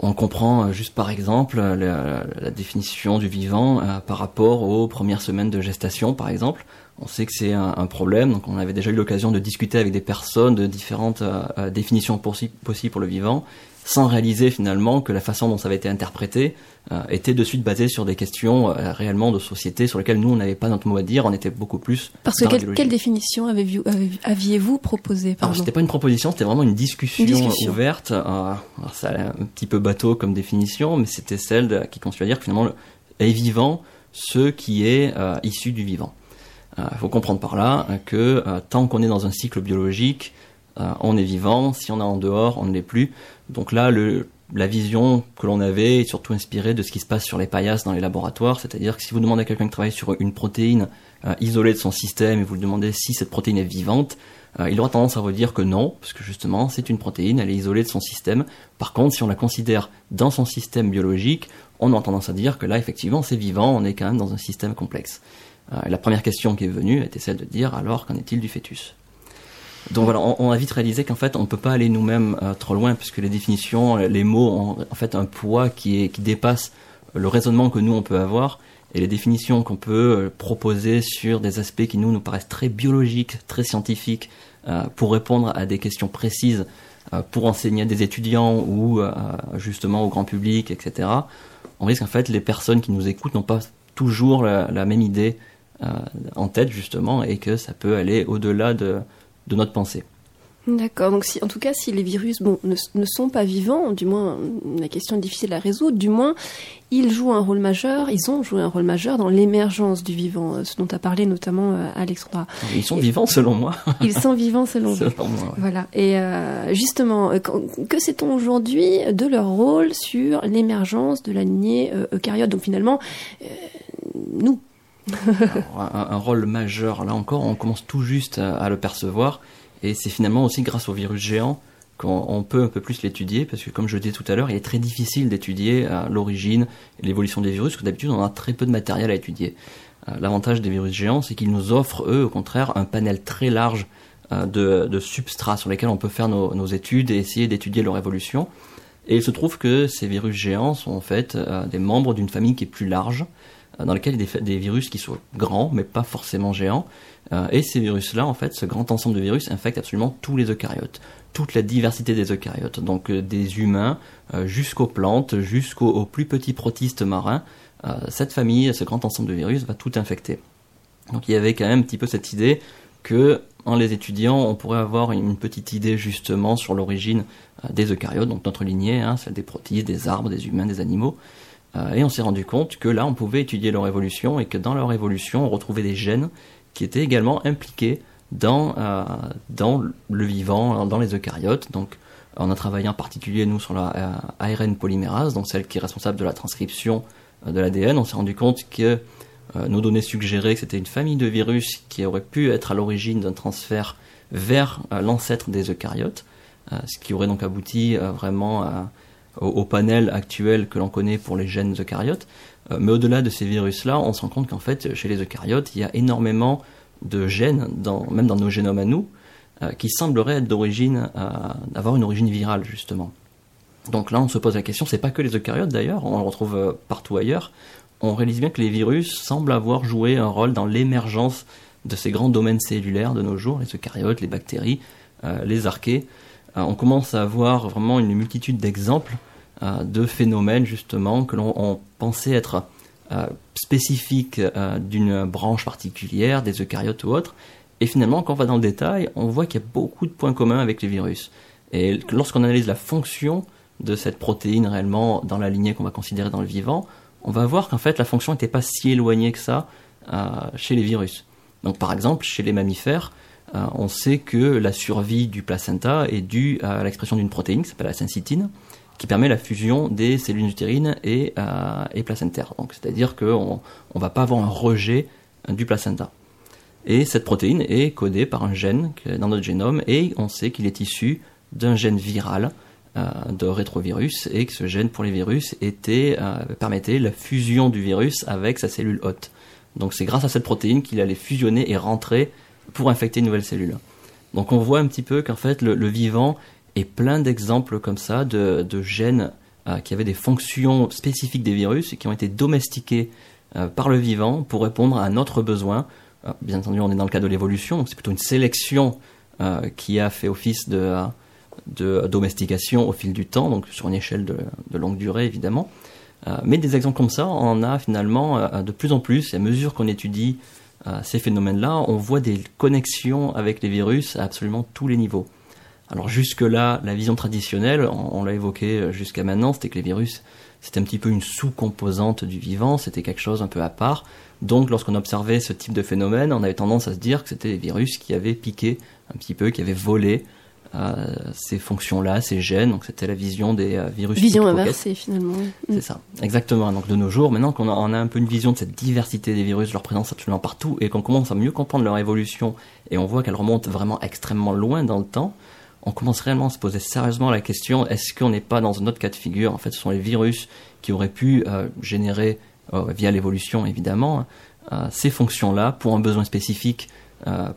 On comprend juste par exemple la, la définition du vivant par rapport aux premières semaines de gestation, par exemple. On sait que c'est un, un, problème, donc on avait déjà eu l'occasion de discuter avec des personnes de différentes définitions possibles pour le vivant sans réaliser finalement que la façon dont ça avait été interprété euh, était de suite basée sur des questions euh, réellement de société sur lesquelles nous on n'avait pas notre mot à dire, on était beaucoup plus. Parce que quelle, définition aviez-vous proposé Alors c'était pas une proposition, c'était vraiment une discussion, ouverte. Euh, ça un petit peu bateau comme définition, mais c'était celle qui consiste à dire que finalement est vivant ce qui est issu du vivant. Il faut comprendre par là que tant qu'on est dans un cycle biologique, on est vivant. Si on est en dehors, on ne l'est plus. Donc là, la vision que l'on avait est surtout inspirée de ce qui se passe sur les paillasses dans les laboratoires, c'est-à-dire que si vous demandez à quelqu'un de travailler sur une protéine euh, isolée de son système et vous lui demandez si cette protéine est vivante, euh, il aura tendance à vous dire que non, parce que justement c'est une protéine, elle est isolée de son système. Par contre, si on la considère dans son système biologique, on a tendance à dire que là effectivement c'est vivant, on est quand même dans un système complexe. Euh, la première question qui est venue était celle de dire alors qu'en est-il du fœtus? Donc voilà, on, a vite réalisé qu'en fait, on ne peut pas aller nous-mêmes euh, trop loin, puisque les définitions, les mots ont en fait un poids qui, dépasse le raisonnement que nous, on peut avoir. Et les définitions qu'on peut euh, proposer sur des aspects qui nous, nous paraissent très biologiques, très scientifiques, euh, pour répondre à des questions précises, pour enseigner à des étudiants ou justement au grand public, etc., on risque en fait, les personnes qui nous écoutent n'ont pas toujours la même idée en tête, justement, et que ça peut aller au-delà de de notre pensée. D'accord. Donc, si, en tout cas, si les virus bon, ne, ne, sont pas vivants, du moins, la question est difficile à résoudre, du moins, ils jouent un rôle majeur, ils ont joué un rôle majeur dans l'émergence du vivant, euh, ce dont a parlé notamment euh, Alexandra. Ils sont vivants selon moi. ils sont vivants selon, selon moi. Voilà. Et euh, justement, que sait-on aujourd'hui de leur rôle sur l'émergence de la lignée eucaryote? Donc, finalement, nous, un, rôle majeur. Là encore, on commence tout juste à, le percevoir. Et c'est finalement aussi grâce au virus géant qu'on peut un peu plus l'étudier, parce que comme je disais tout à l'heure, il est très difficile d'étudier euh, l'origine l'évolution des virus, parce que d'habitude on a très peu de matériel à étudier. Euh, l'avantage des virus géants, c'est qu'ils nous offrent, eux, au contraire, un panel très large euh, de, substrats sur lesquels on peut faire nos, nos études et essayer d'étudier leur évolution. Et il se trouve que ces virus géants sont en fait des membres d'une famille qui est plus large, dans lequel il y a des, virus qui sont grands, mais pas forcément géants. Euh, et ces virus-là, en fait, ce grand ensemble de virus infecte absolument tous les eucaryotes, toute la diversité des eucaryotes, donc euh, des humains jusqu'aux plantes, jusqu'aux plus petits protistes marins. cette famille, ce grand ensemble de virus va tout infecter. Donc il y avait quand même un petit peu cette idée que, en les étudiant, on pourrait avoir une petite idée justement sur l'origine des eucaryotes, donc notre lignée, hein, celle des protistes, des arbres, des humains, des animaux. Euh, et on s'est rendu compte que là, on pouvait étudier leur évolution et que dans leur évolution, on retrouvait des gènes qui étaient également impliqués dans, euh, dans le vivant, dans les eucaryotes. Donc, on a travaillé en particulier, nous, sur la euh, ARN polymérase, donc celle qui est responsable de la transcription de l'ADN. On s'est rendu compte que nos données suggéraient que c'était une famille de virus qui aurait pu être à l'origine d'un transfert vers l'ancêtre des eucaryotes, ce qui aurait donc abouti vraiment à au, panel actuel que l'on connaît pour les gènes eucaryotes. Euh, mais au-delà de ces virus-là, on se rend compte qu'en fait, chez les eucaryotes, il y a énormément de gènes, même dans nos génomes à nous, euh, qui sembleraient être d'origine, euh, avoir une origine virale justement. Donc là, on se pose la question, c'est pas que les eucaryotes d'ailleurs, on le retrouve partout ailleurs. On réalise bien que les virus semblent avoir joué un rôle dans l'émergence de ces grands domaines cellulaires de nos jours, les eucaryotes, les bactéries, les archées. Euh, on commence à avoir vraiment une multitude d'exemples euh, de phénomènes justement que l'on pensait être euh, spécifiques d'une branche particulière, des eucaryotes ou autres. Et finalement, quand on va dans le détail, on voit qu'il y a beaucoup de points communs avec les virus. Et lorsqu'on analyse la fonction de cette protéine réellement dans la lignée qu'on va considérer dans le vivant, on va voir qu'en fait la fonction n'était pas si éloignée que ça chez les virus. Donc par exemple, chez les mammifères, on sait que la survie du placenta est due à l'expression d'une protéine qui s'appelle la syncytine, qui permet la fusion des cellules utérines et, euh, placentaires. C'est-à-dire qu'on ne va pas avoir un rejet du placenta. Et cette protéine est codée par un gène dans notre génome et on sait qu'il est issu d'un gène viral euh, de rétrovirus et que ce gène pour les virus permettait la fusion du virus avec sa cellule hôte. Donc c'est grâce à cette protéine qu'il allait fusionner et rentrer pour infecter une nouvelle cellule. Donc on voit un petit peu qu'en fait le, vivant est plein d'exemples comme ça de, gènes euh, qui avaient des fonctions spécifiques des virus et qui ont été domestiquées euh, par le vivant pour répondre à un autre besoin. Euh, bien entendu, on est dans le cas de l'évolution, donc c'est plutôt une sélection qui a fait office de, domestication au fil du temps, donc sur une échelle de, de longue durée évidemment. Mais des exemples comme ça, on en a finalement de plus en plus. À mesure qu'on étudie ces phénomènes-là, on voit des connexions avec les virus à absolument tous les niveaux. Alors jusque-là, la vision traditionnelle, on, l'a évoqué euh, jusqu'à maintenant, c'était que les virus, c'était un petit peu une sous-composante du vivant, c'était quelque chose un peu à part. Donc lorsqu'on observait ce type de phénomène, on avait tendance à se dire que c'était les virus qui avaient piqué un petit peu, qui avaient volé ces fonctions-là, ces gènes. Donc c'était la vision des euh, virus. Vision inversée finalement. C'est ça, exactement. Donc de nos jours, maintenant qu'on a, on a un peu une vision de cette diversité des virus, leur présence absolument partout, et qu'on commence à mieux comprendre leur évolution, et on voit qu'elle remonte vraiment extrêmement loin dans le temps, on commence réellement à se poser sérieusement la question est-ce qu'on n'est pas dans un autre cas de figure? En fait, ce sont les virus qui auraient pu euh, générer, euh, via l'évolution évidemment, euh, ces fonctions-là pour un besoin spécifique,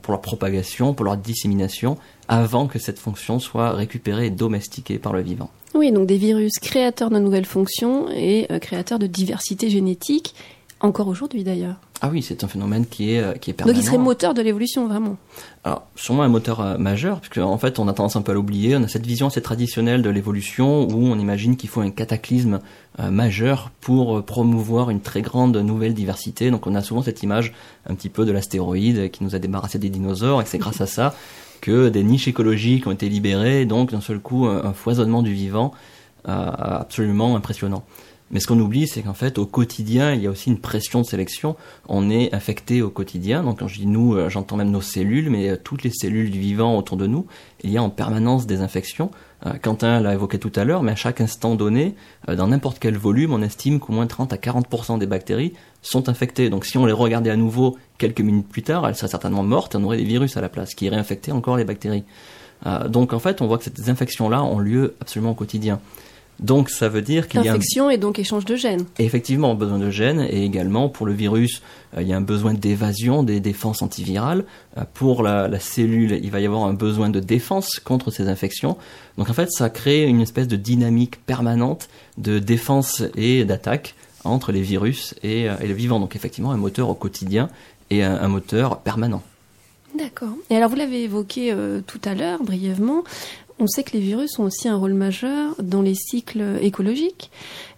pour leur propagation, pour leur dissémination, avant que cette fonction soit récupérée et domestiquée par le vivant. Oui, donc des virus créateurs de nouvelles fonctions et euh, créateurs de diversité génétique, encore aujourd'hui d'ailleurs. Ah oui, c'est un phénomène qui est, euh, qui est permanent. Donc il serait moteur de l'évolution, vraiment. Alors, sûrement un moteur euh, majeur, puisque en fait, on a tendance un peu à l'oublier. On a cette vision assez traditionnelle de l'évolution où on imagine qu'il faut un cataclysme euh, majeur pour promouvoir une très grande nouvelle diversité. Donc, on a souvent cette image un petit peu de l'astéroïde qui nous a débarrassé des dinosaures, et que c'est grâce à ça que des niches écologiques ont été libérées, donc d'un seul coup, un, un foisonnement du vivant euh, absolument impressionnant. Mais ce qu'on oublie, c'est qu'en fait, au quotidien, il y a aussi une pression de sélection. On est infecté au quotidien. Donc, quand je dis nous, euh, j'entends même nos cellules, mais euh, toutes les cellules du vivant autour de nous. Il y a en permanence des infections. Euh, Quentin l'a évoqué tout à l'heure, mais à chaque instant donné, euh, dans n'importe quel volume, on estime qu'au moins 30 à 40% des bactéries sont infectées. Donc, si on les regardait à nouveau quelques minutes plus tard, elles seraient certainement mortes et on aurait des virus à la place qui iraient infecter encore les bactéries. Euh, donc, en fait, on voit que ces infections-là ont lieu absolument au quotidien. Donc ça veut dire qu'il y a. Infection et donc échange de gènes. Effectivement besoin de gènes et également pour le virus euh, il y a un besoin d'évasion des défenses antivirales Euh, pour la, la cellule il va y avoir un besoin de défense contre ces infections donc en fait ça crée une espèce de dynamique permanente de défense et d'attaque entre les virus et, euh, et le vivant donc effectivement un moteur au quotidien et un, un moteur permanent D'accord. Et alors vous l'avez évoqué tout à l'heure brièvement, on sait que les virus ont aussi un rôle majeur dans les cycles écologiques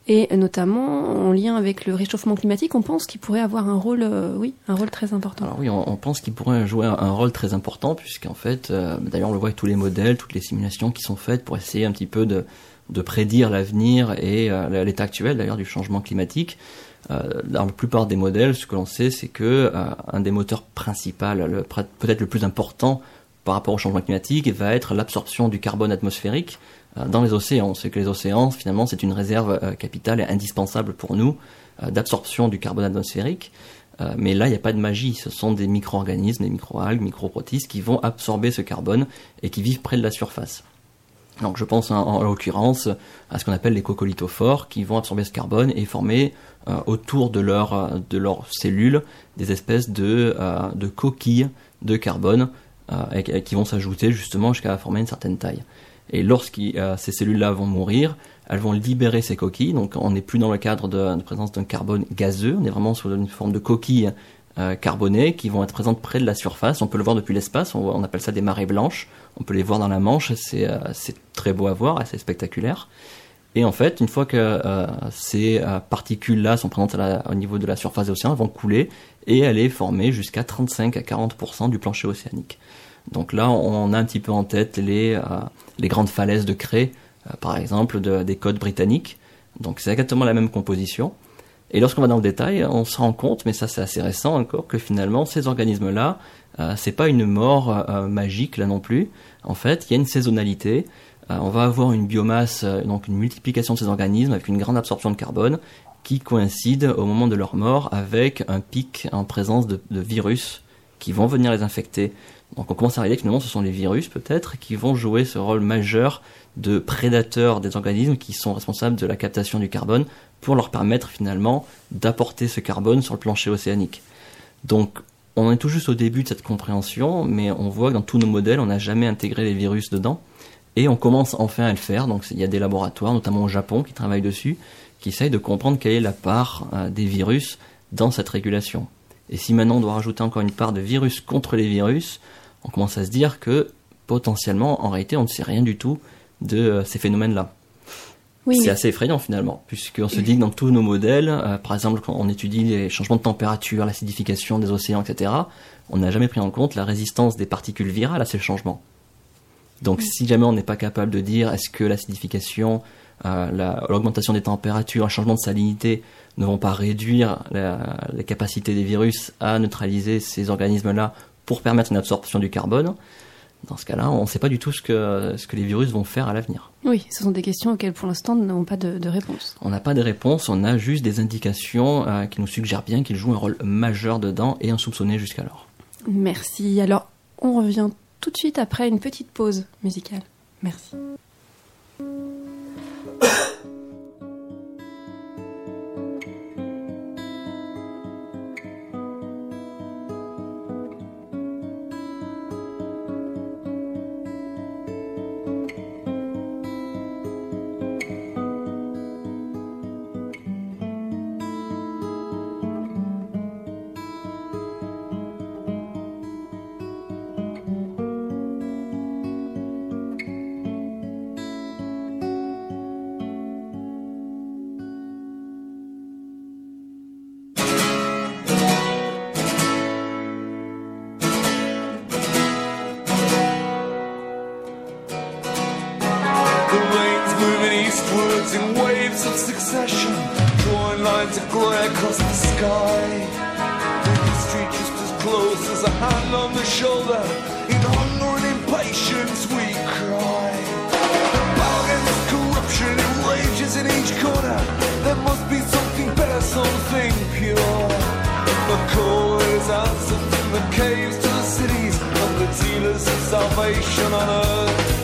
et notamment en lien avec le réchauffement climatique, on pense qu'il pourrait avoir un rôle, euh, oui, un rôle très important. Alors oui, on, pense qu'il pourrait jouer un, rôle très important puisqu'en fait, euh, d'ailleurs on le voit avec tous les modèles, toutes les simulations qui sont faites pour essayer un petit peu de, prédire l'avenir et euh, l'état actuel d'ailleurs du changement climatique. Dans la plupart des modèles, ce que l'on sait, c'est que un des moteurs principaux, peut-être le plus important par rapport au changement climatique, va être l'absorption du carbone atmosphérique euh, dans les océans. Sait que les océans, finalement, c'est une réserve euh, capitale et indispensable pour nous euh, d'absorption du carbone atmosphérique. Mais là, il n'y a pas de magie. Ce sont des micro-organismes, des micro-algues, micro-protistes qui vont absorber ce carbone et qui vivent près de la surface. Donc je pense en, en l'occurrence à ce qu'on appelle les coccolithophores qui vont absorber ce carbone et former autour de leur de leurs cellules des espèces de coquilles de carbone qui vont s'ajouter justement jusqu'à former une certaine taille. Et lorsque euh, ces cellules-là vont mourir, elles vont libérer ces coquilles. Donc on n'est plus dans le cadre de, de présence d'un carbone gazeux, on est vraiment sur une forme de coquilles euh, carbonées qui vont être présentes près de la surface. On peut le voir depuis l'espace, on, appelle ça des marées blanches. On peut les voir dans la Manche, c'est euh, c'est très beau à voir, assez spectaculaire. Et en fait, une fois que ces particules-là sont présentes au niveau de la surface océans, elles vont couler et aller former jusqu'à 35 à 40% du plancher océanique. Donc là, on a un petit peu en tête les, euh, grandes falaises de craie, euh, par exemple, de- des côtes britanniques. Donc c'est exactement la même composition. Et lorsqu'on va dans le détail, on se rend compte, mais ça c'est assez récent encore, que finalement ces organismes-là, euh, c'est pas une mort magique là non plus. En fait, il y a une saisonnalité. On va avoir une biomasse, donc une multiplication de ces organismes avec une grande absorption de carbone qui coïncide au moment de leur mort avec un pic en présence de virus qui vont venir les infecter. Donc on commence à réaliser que finalement ce sont les virus peut-être qui vont jouer ce rôle majeur de prédateurs des organismes qui sont responsables de la captation du carbone pour leur permettre finalement d'apporter ce carbone sur le plancher océanique. Donc on est tout juste au début de cette compréhension, mais on voit que dans tous nos modèles, on n'a jamais intégré les virus dedans. Et on commence enfin à le faire. Donc il y a des laboratoires, notamment au Japon, qui travaillent dessus, qui essayent de comprendre quelle est la part euh, des virus dans cette régulation. Et si maintenant on doit rajouter encore une part de virus contre les virus, on commence à se dire que potentiellement, en réalité, on ne sait rien du tout de euh, ces phénomènes-là. Oui, c'est mais- assez effrayant finalement, puisqu'on se dit que dans tous nos modèles, euh, par exemple quand on étudie les changements de température, l'acidification des océans, etc., on n'a jamais pris en compte la résistance des particules virales à ces changements. Donc si jamais on n'est pas capable de dire est-ce que l'acidification, euh, la- l'augmentation des températures, un changement de salinité ne vont pas réduire la, la capacité des virus à neutraliser ces organismes-là pour permettre une absorption du carbone, dans ce cas-là, on ne sait pas du tout ce que, ce que les virus vont faire à l'avenir. Oui, ce sont des questions auxquelles pour l'instant nous n'avons pas de, de réponse. On n'a pas de réponse, on a juste des indications euh, qui nous suggèrent bien qu'ils jouent un rôle majeur dedans et insoupçonné jusqu'alors. Merci. Alors, on revient tout de suite après une petite pause musicale. Merci. Moving eastwards in waves of succession, drawing lines of grey across the sky. The street just as close as a hand on the shoulder. In hunger and impatience we cry. The battle against corruption it rages in each corner. There must be something better, something pure. The call is answered from the caves to the cities, of the dealers of salvation on earth.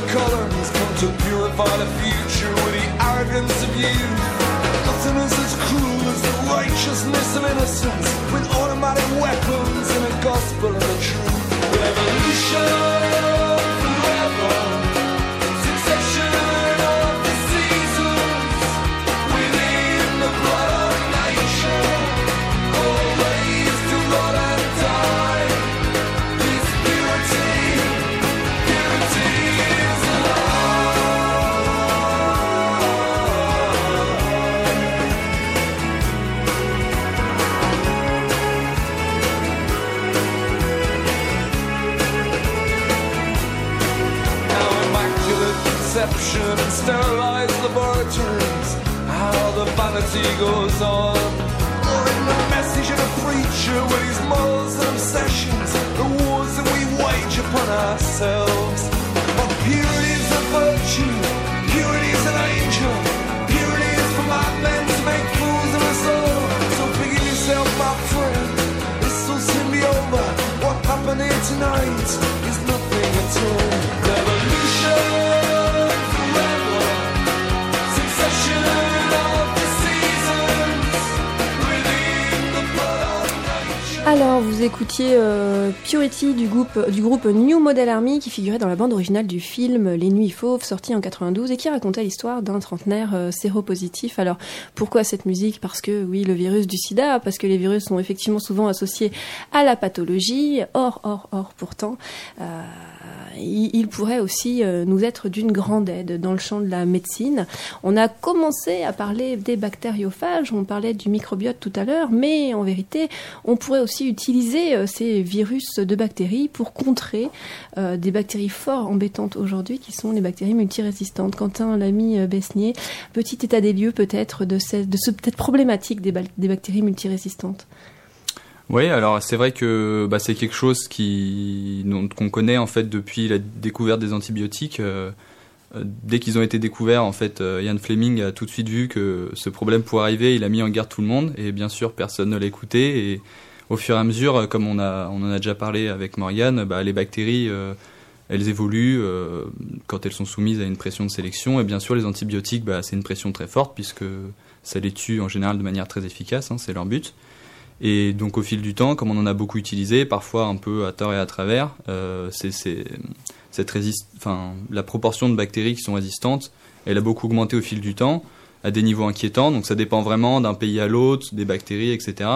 The columns come to purify the future with the arrogance of youth. Nothing is as cruel as the righteousness of innocence with automatic weapons and a gospel of the truth. Revolution and sterilized laboratories. How the vanity goes on. Or in the message of a preacher with his morals and obsessions. The wars that we wage upon ourselves. But écoutiez euh, Purity du groupe, du groupe New Model Army qui figurait dans la bande originale du film Les Nuits Fauves sorti en 92 et qui racontait l'histoire d'un trentenaire euh, séropositif. Alors, pourquoi cette musique? Parce que oui, le virus du sida, parce que les virus sont effectivement souvent associés à la pathologie. Or, or, or, pourtant, euh, il, pourrait aussi euh, nous être d'une grande aide dans le champ de la médecine. On a commencé à parler des bactériophages, on parlait du microbiote tout à l'heure, mais en vérité, on pourrait aussi utiliser euh, ces virus de bactéries pour contrer euh, des bactéries fort embêtantes aujourd'hui, qui sont les bactéries multirésistantes. Quentin, l'ami Besnier, petit état des lieux peut-être de, ce, de ce peut-être problématique des bactéries multirésistantes. Oui, alors c'est vrai que bah, c'est quelque chose qui qu'on connaît en fait depuis la découverte des antibiotiques. Euh, euh, dès qu'ils ont été découverts, en fait, euh, Ian Fleming a tout de suite vu que ce problème pourrait arriver. Il a mis en garde tout le monde et bien sûr personne ne l'a écouté et au fur et à mesure, comme on, a, on en a déjà parlé avec Morgane, bah, les bactéries, elles évoluent quand elles sont soumises à une pression de sélection. Et bien sûr, les antibiotiques, bah, c'est une pression très forte puisque ça les tue en général de manière très efficace, hein, c'est leur but. Et donc au fil du temps, comme on en a beaucoup utilisé, parfois un peu à tort et à travers, euh, la proportion de bactéries qui sont résistantes, elle a beaucoup augmenté au fil du temps, à des niveaux inquiétants. Donc ça dépend vraiment d'un pays à l'autre, des bactéries, etc.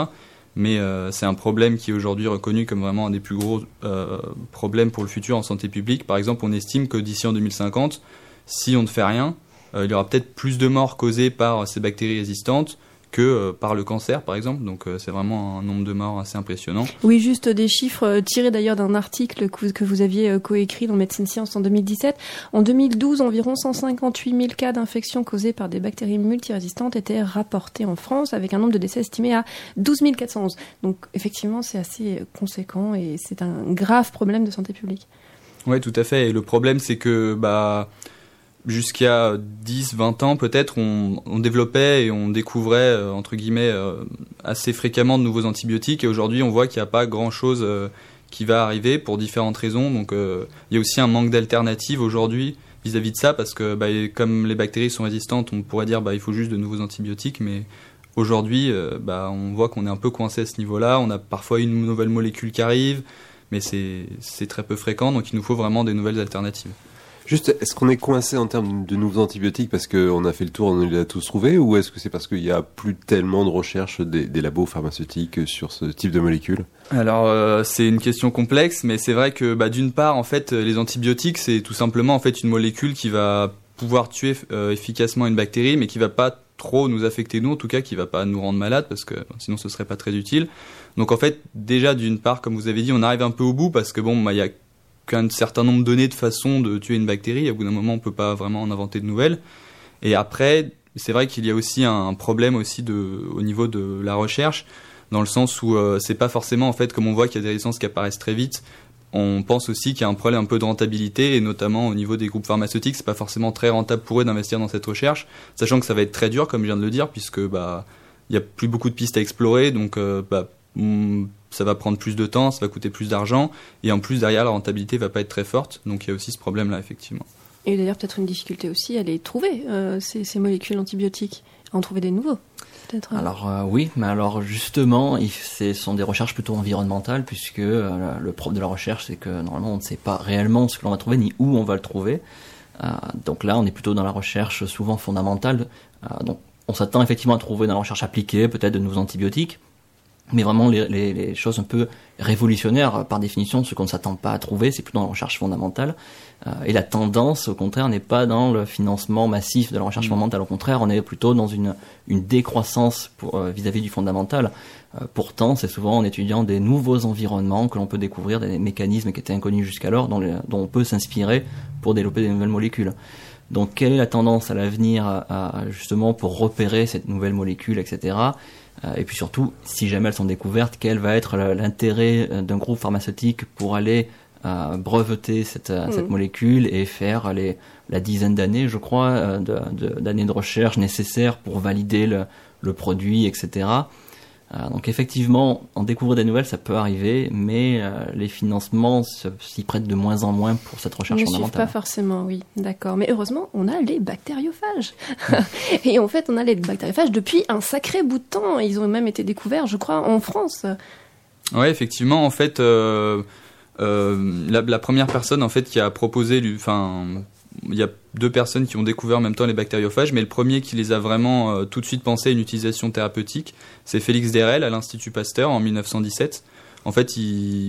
Mais euh, c'est un problème qui est aujourd'hui reconnu comme vraiment un des plus gros euh, problèmes pour le futur en santé publique. Par exemple, on estime que d'ici en 2050, si on ne fait rien, il y aura peut-être plus de morts causées par ces bactéries résistantes que euh, par le cancer, par exemple. Donc euh, c'est vraiment un nombre de morts assez impressionnant. Oui, juste des chiffres euh, tirés d'ailleurs d'un article que vous, que vous aviez coécrit dans Médecine Science en 2017. En 2012, environ 158 000 cas d'infection causés par des bactéries multirésistantes étaient rapportés en France, avec un nombre de décès estimé à 12 411. Donc effectivement, c'est assez conséquent et c'est un grave problème de santé publique. Ouais, tout à fait. Et le problème, c'est que bah, jusqu'à 10, 20 ans, peut-être, on, développait et on découvrait, euh, entre guillemets, euh, assez fréquemment de nouveaux antibiotiques. Et aujourd'hui, on voit qu'il n'y a pas grand-chose euh, qui va arriver pour différentes raisons. Donc, il y a aussi un manque d'alternatives aujourd'hui vis-à-vis de ça, parce que bah, comme les bactéries sont résistantes, on pourrait dire bah, il faut juste de nouveaux antibiotiques, mais aujourd'hui, bah, on voit qu'on est un peu coincé à ce niveau-là. On a parfois une nouvelle molécule qui arrive, mais c'est très peu fréquent, donc il nous faut vraiment des nouvelles alternatives. Juste, est-ce qu'on est coincé en termes de nouveaux antibiotiques parce qu'on a fait le tour, on les a tous trouvés, ou est-ce que c'est parce qu'il n'y a plus tellement de recherche des, labos pharmaceutiques sur ce type de molécules? Alors euh, c'est une question complexe, mais c'est vrai que bah, d'une part, en fait, les antibiotiques c'est tout simplement en fait une molécule qui va pouvoir tuer euh, efficacement une bactérie, mais qui va pas trop nous affecter nous, en tout cas qui va pas nous rendre malades parce que sinon ce serait pas très utile. Donc en fait, déjà d'une part, comme vous avez dit, on arrive un peu au bout parce que bon, bah, il y a qu'un certain nombre donné de façons de tuer une bactérie. À bout d'un moment, on peut pas vraiment en inventer de nouvelles. Et après, c'est vrai qu'il y a aussi un problème aussi au niveau de la recherche, dans le sens où euh, c'est pas forcément en fait comme on voit qu'il y a des résistances qui apparaissent très vite. On pense aussi qu'il y a un problème un peu de rentabilité et notamment au niveau des groupes pharmaceutiques, c'est pas forcément très rentable pour eux d'investir dans cette recherche, sachant que ça va être très dur comme je viens de le dire puisque bah il y a plus beaucoup de pistes à explorer donc euh, bah, mm, ça va prendre plus de temps, ça va coûter plus d'argent et en plus derrière la rentabilité va pas être très forte donc il y a aussi ce problème là effectivement. Et d'ailleurs, peut-être une difficulté aussi à les trouver, euh, ces, ces molécules antibiotiques, à en trouver des nouveaux. Peut-être. euh. Alors euh, oui, mais alors justement, il- ce sont des recherches plutôt environnementales puisque euh, le propre de la recherche, c'est que normalement on ne sait pas réellement ce que l'on va trouver ni où on va le trouver. Euh, donc là, on est plutôt dans la recherche souvent fondamentale. Euh, donc on s'attend effectivement à trouver dans la recherche appliquée peut-être de nouveaux antibiotiques, mais vraiment les, les- les choses un peu révolutionnaires par définition, ce qu'on ne s'attend pas à trouver, c'est plutôt dans la recherche fondamentale. Euh, et la tendance, au contraire, n'est pas dans le financement massif de la recherche fondamentale. Au contraire, on est plutôt dans une, une décroissance euh, vis-à-vis du fondamental. Euh, pourtant, c'est souvent en étudiant des nouveaux environnements que l'on peut découvrir des mécanismes qui étaient inconnus jusqu'alors, dont, dont on peut s'inspirer pour développer des nouvelles molécules. Donc, quelle est la tendance à l'avenir, justement, pour repérer cette nouvelle molécule, etc. Euh, Et puis surtout, si jamais elles sont découvertes, quel va être l'intérêt euh, d'un groupe pharmaceutique pour aller euh, breveter cette, cette molécule et faire les, la dizaine d'années, je crois, de- de- d'années de, recherche nécessaires pour valider le, le produit, etc. Euh, donc effectivement, en découvrir des nouvelles, ça peut arriver, mais euh, les financements s'y prêtent de moins en moins pour cette recherche ne suivent fondamentale. pas forcément, oui, d'accord. Mais heureusement, on a les bactériophages. Et en fait, on a les bactériophages depuis un sacré bout de temps. Ils ont même été découverts, je crois, en France. Ouais, effectivement, en fait, euh, euh, la, la première personne en fait qui a proposé, enfin, il y a deux personnes qui ont découvert en même temps les bactériophages, mais le premier qui les a vraiment euh, tout de suite pensé à une utilisation thérapeutique, c'est Félix Derel à l'Institut Pasteur en 1917. En fait,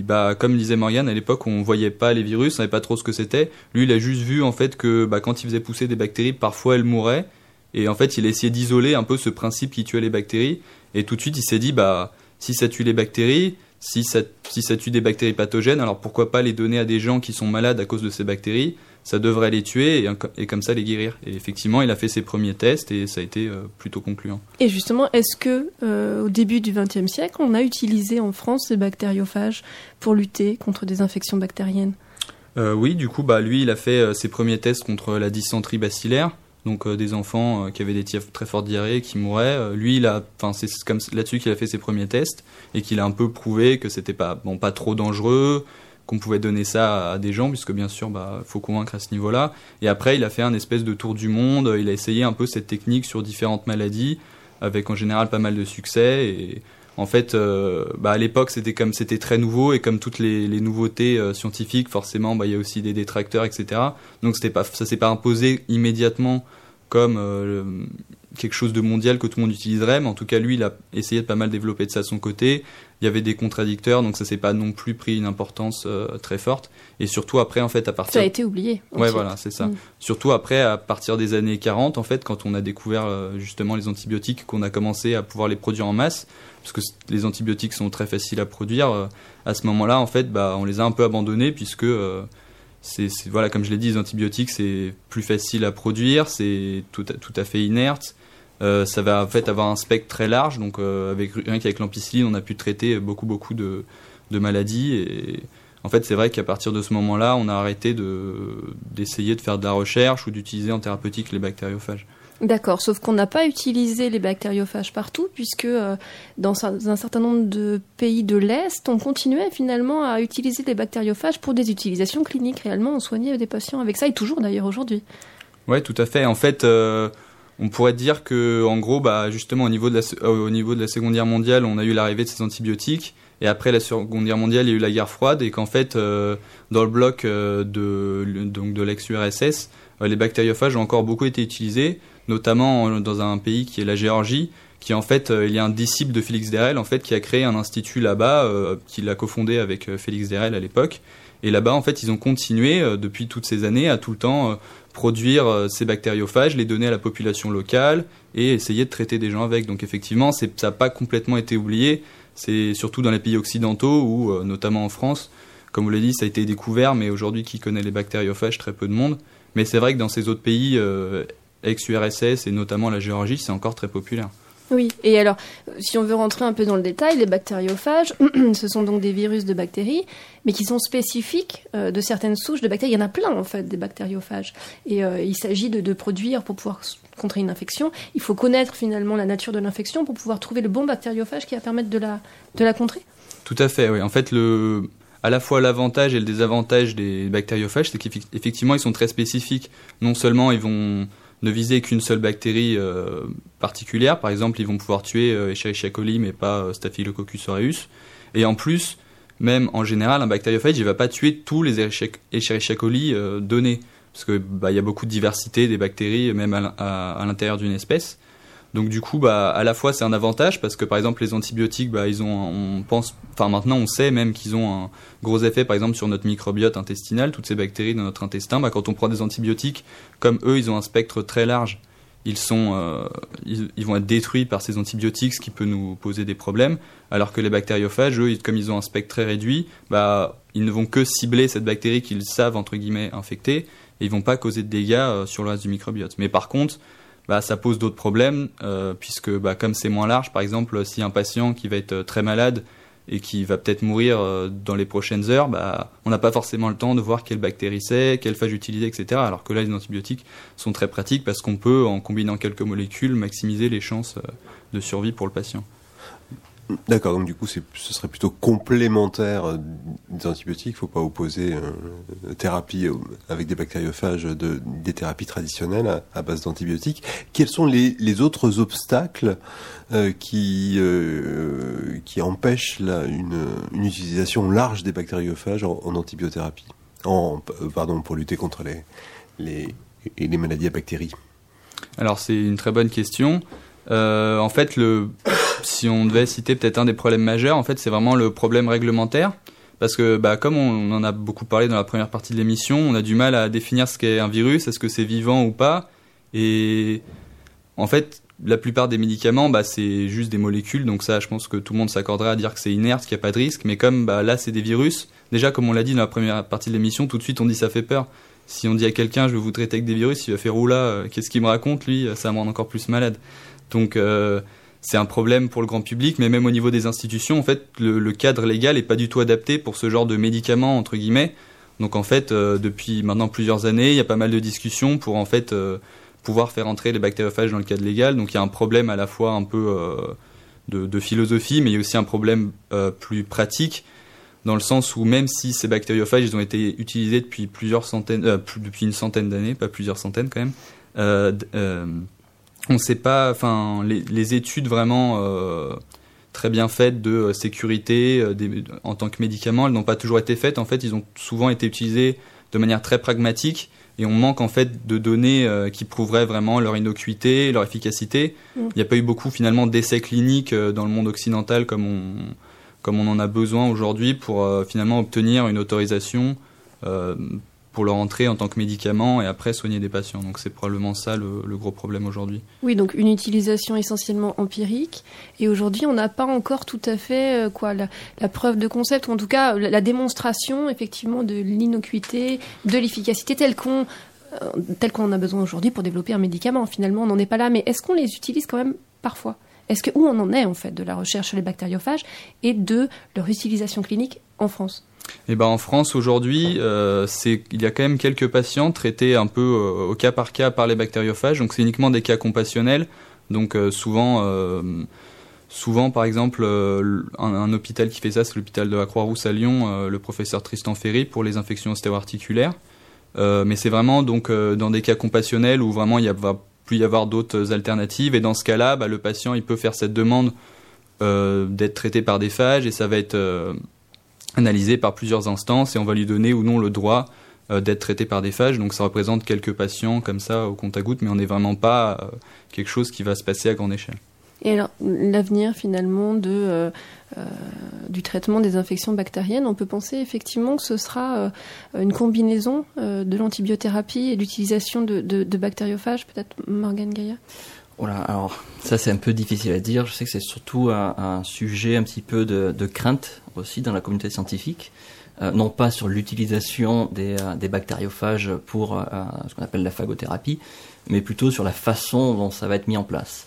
bah, comme disait Morgane, à l'époque, on voyait pas les virus, on savait pas trop ce que c'était. Lui, il a juste vu en fait que bah, quand il faisait pousser des bactéries, parfois elles mouraient. Et en fait, il a essayé d'isoler un peu ce principe qui tuait les bactéries. Et tout de suite, il s'est dit, bah, si ça tue les bactéries, si ça, si ça tue des bactéries pathogènes, alors pourquoi pas les donner à des gens qui sont malades à cause de ces bactéries? Ça devrait les tuer et, et comme ça les guérir. Et effectivement, il a fait ses premiers tests et ça a été euh, plutôt concluant. Et justement, est-ce que euh, au début du XXe siècle, on a utilisé en France ces bactériophages pour lutter contre des infections bactériennes? Euh, oui, du coup, bah, lui, il a fait ses premiers tests contre la dysenterie bacillaire donc euh, des enfants euh, qui avaient des très fortes diarrhées, qui mouraient. Euh, lui, il a, enfin, c'est comme là-dessus qu'il a fait ses premiers tests et qu'il a un peu prouvé que c'était pas, bon, pas trop dangereux, qu'on pouvait donner ça à des gens, puisque bien sûr, bah, faut convaincre à ce niveau-là. Et après, il a fait un espèce de tour du monde. Il a essayé un peu cette technique sur différentes maladies, avec en général pas mal de succès. Et en fait, euh, bah, à l'époque, c'était comme c'était très nouveau et comme toutes les, les nouveautés euh, scientifiques, forcément, bah, il y a aussi des détracteurs, etc. Donc c'était pas, ça s'est pas imposé immédiatement comme euh, quelque chose de mondial que tout le monde utiliserait, mais en tout cas, lui, il a essayé de pas mal développer de ça de son côté. Il y avait des contradicteurs, donc ça s'est pas non plus pris une importance très forte. Et surtout après, en fait, à partir Ça a été oublié. Ouais, voilà, c'est ça. Mm. Surtout après, à partir des années 40, en fait, quand on a découvert justement les antibiotiques, qu'on a commencé à pouvoir les produire en masse, parce que les antibiotiques sont très faciles à produire, euh, à ce moment-là, en fait, bah, on les a un peu abandonnés, puisque, euh, voilà, comme je l'ai dit, les antibiotiques, c'est plus facile à produire, c'est tout, à- fait inerte. Euh, ça va en fait avoir un spectre très large, donc rien qu'avec l'ampicilline, on a pu traiter beaucoup, beaucoup de, maladies. Et en fait, c'est vrai qu'à partir de ce moment-là, on a arrêté de, d'essayer de faire de la recherche ou d'utiliser en thérapeutique les bactériophages. D'accord, sauf qu'on n'a pas utilisé les bactériophages partout, puisque euh, dans un certain nombre de pays de l'Est, on continuait finalement à utiliser les bactériophages pour des utilisations cliniques. Réellement, on soignait des patients avec ça, et toujours d'ailleurs aujourd'hui. Ouais, tout à fait. En fait, euh, on pourrait dire que, en gros, bah, justement, au niveau, de la, au niveau de la Seconde Guerre mondiale, on a eu l'arrivée de ces antibiotiques. Et après la Seconde Guerre mondiale, il y a eu la guerre froide. Et qu'en fait, euh, dans le bloc de, donc de l'ex-URSS, les bactériophages ont encore beaucoup été utilisés, notamment en- dans un pays qui est la Géorgie, qui en fait, euh, il y a un disciple de Félix Derel, en fait, qui a créé un institut là-bas, euh, qu'il a cofondé avec euh, Félix Derel à l'époque. Et là-bas, en fait, ils ont continué depuis toutes ces années à tout le temps produire ces bactériophages, les donner à la population locale et essayer de traiter des gens avec. Donc effectivement, ça n'a pas complètement été oublié. C'est surtout dans les pays occidentaux ou notamment en France. Comme vous l'avez dit, ça a été découvert, mais aujourd'hui, qui connaît les bactériophages Très peu de monde. Mais c'est vrai que dans ces autres pays, ex-URSS et notamment la Géorgie, c'est encore très populaire. Oui, et alors, si on veut rentrer un peu dans le détail, les bactériophages, ce sont donc des virus de bactéries, mais qui sont spécifiques euh, de certaines souches de bactéries. Il y en a plein, en fait, des bactériophages. Et euh, il s'agit de, de produire, pour pouvoir contrer une infection, il faut connaître finalement la nature de l'infection pour pouvoir trouver le bon bactériophage qui va permettre de la, de la contrer. Tout à fait, oui. En fait, le, à la fois l'avantage et le désavantage des bactériophages, c'est qu'effectivement, ils sont très spécifiques. Non seulement ils vont ne viser qu'une seule bactérie euh, particulière, par exemple, ils vont pouvoir tuer euh, Escherichia coli, mais pas euh, Staphylococcus aureus. Et en plus, même en général, un bactériophage, il va pas tuer tous les Escherichia- coli donnés, parce que bah, il y a beaucoup de diversité des bactéries, même à l'intérieur d'une espèce. Donc du coup, bah, à la fois c'est un avantage parce que par exemple les antibiotiques, bah, ils ont, on pense, enfin maintenant on sait même qu'ils ont un gros effet par exemple sur notre microbiote intestinal, toutes ces bactéries dans notre intestin. Bah, quand on prend des antibiotiques, comme eux, ils ont un spectre très large, ils sont, euh, vont être détruits par ces antibiotiques, ce qui peut nous poser des problèmes. Alors que les bactériophages, eux, comme ils ont un spectre très réduit, bah, ils ne vont que cibler cette bactérie qu'ils savent entre guillemets infecter et ils vont pas causer de dégâts euh, sur le reste du microbiote. Mais par contre bah, ça pose d'autres problèmes, euh, puisque bah, comme c'est moins large, par exemple, si un patient qui va être très malade et qui va peut-être mourir euh, dans les prochaines heures, bah, on n'a pas forcément le temps de voir quelle bactérie c'est, quelle phage utiliser, etc. Alors que là, les antibiotiques sont très pratiques parce qu'on peut, en combinant quelques molécules, maximiser les chances euh, de survie pour le patient. D'accord, donc du coup, ce serait plutôt complémentaire euh, des antibiotiques. Il ne faut pas opposer euh, thérapie euh, avec des bactériophages de, des thérapies traditionnelles à, base d'antibiotiques. Quels sont les, autres obstacles euh, qui, empêchent une, utilisation large des bactériophages en, antibiothérapie? En, Pardon, pour lutter contre les, les, les maladies à bactéries Alors c'est une très bonne question. Euh, en fait, si on devait citer peut-être un des problèmes majeurs, en fait, c'est vraiment le problème réglementaire. Parce que, bah, comme on en a beaucoup parlé dans la première partie de l'émission, on a du mal à définir ce qu'est un virus, est-ce que c'est vivant ou pas. Et en fait, la plupart des médicaments, bah, c'est juste des molécules. Donc ça, je pense que tout le monde s'accorderait à dire que c'est inerte, qu'il n'y a pas de risque. Mais comme bah, là, c'est des virus, déjà, comme on l'a dit dans la première partie de l'émission, tout de suite, on dit ça fait peur. Si on dit à quelqu'un, je vais vous traiter avec des virus, il va faire oula, euh, qu'est-ce qu'il me raconte, lui, ça me rendre encore plus malade. Donc euh, c'est un problème pour le grand public, mais même au niveau des institutions, en fait, le, cadre légal est pas du tout adapté pour ce genre de médicaments entre guillemets. Donc en fait, euh, depuis maintenant plusieurs années, il y a pas mal de discussions pour en fait euh, pouvoir faire entrer les bactériophages dans le cadre légal. Donc il y a un problème à la fois un peu de, philosophie, mais il y a aussi un problème plus pratique, dans le sens où même si ces bactériophages ont été utilisés depuis plusieurs centaines, plus, depuis une centaine d'années, pas plusieurs centaines quand même, on ne sait pas, enfin les, les, études vraiment très bien faites de sécurité des, en tant que médicament, elles n'ont pas toujours été faites. En fait, ils ont souvent été utilisés de manière très pragmatique et on manque en fait de données euh, qui prouveraient vraiment leur innocuité, leur efficacité. Mm. Il n'y a pas eu beaucoup finalement d'essais cliniques euh, dans le monde occidental comme on, comme on en a besoin aujourd'hui pour euh, finalement obtenir une autorisation pour leur entrée en tant que médicament et après soigner des patients. Donc c'est probablement ça le, gros problème aujourd'hui. Oui, donc une utilisation essentiellement empirique. Et aujourd'hui, on n'a pas encore tout à fait euh, quoi la, preuve de concept, ou en tout cas la, démonstration effectivement de l'innocuité, de l'efficacité telle qu'on euh, tel qu'on en a besoin aujourd'hui pour développer un médicament. Finalement, on n'en est pas là. Mais est-ce qu'on les utilise quand même parfois? Est-ce que où on en est en fait de la recherche sur les bactériophages et de leur utilisation clinique en France? Eh ben en France aujourd'hui, euh, il y a quand même quelques patients traités un peu euh, au cas par cas par les bactériophages. Donc c'est uniquement des cas compassionnels. Donc euh, souvent, souvent par exemple, un, un, hôpital qui fait ça, c'est l'hôpital de la Croix-Rousse à Lyon, le professeur Tristan Ferry pour les infections ostéo-articulaires. mais c'est vraiment donc dans des cas compassionnels où vraiment il y a, va plus y avoir d'autres alternatives. Et dans ce cas-là, bah, le patient il peut faire cette demande d'être traité par des phages et ça va être analysé par plusieurs instances et on va lui donner ou non le droit euh, d'être traité par des phages. Donc ça représente quelques patients comme ça au compte à gouttes, mais on n'est vraiment pas euh, quelque chose qui va se passer à grande échelle. Et alors, l'avenir finalement euh, du traitement des infections bactériennes, on peut penser effectivement que ce sera une combinaison de l'antibiothérapie et l'utilisation de, de, bactériophages, peut-être Morgane Gaïa voilà, alors ça c'est un peu difficile à dire. Je sais que c'est surtout un, sujet un petit peu de, crainte aussi dans la communauté scientifique, euh, non pas sur l'utilisation des, euh, bactériophages pour euh, ce qu'on appelle la phagothérapie, mais plutôt sur la façon dont ça va être mis en place.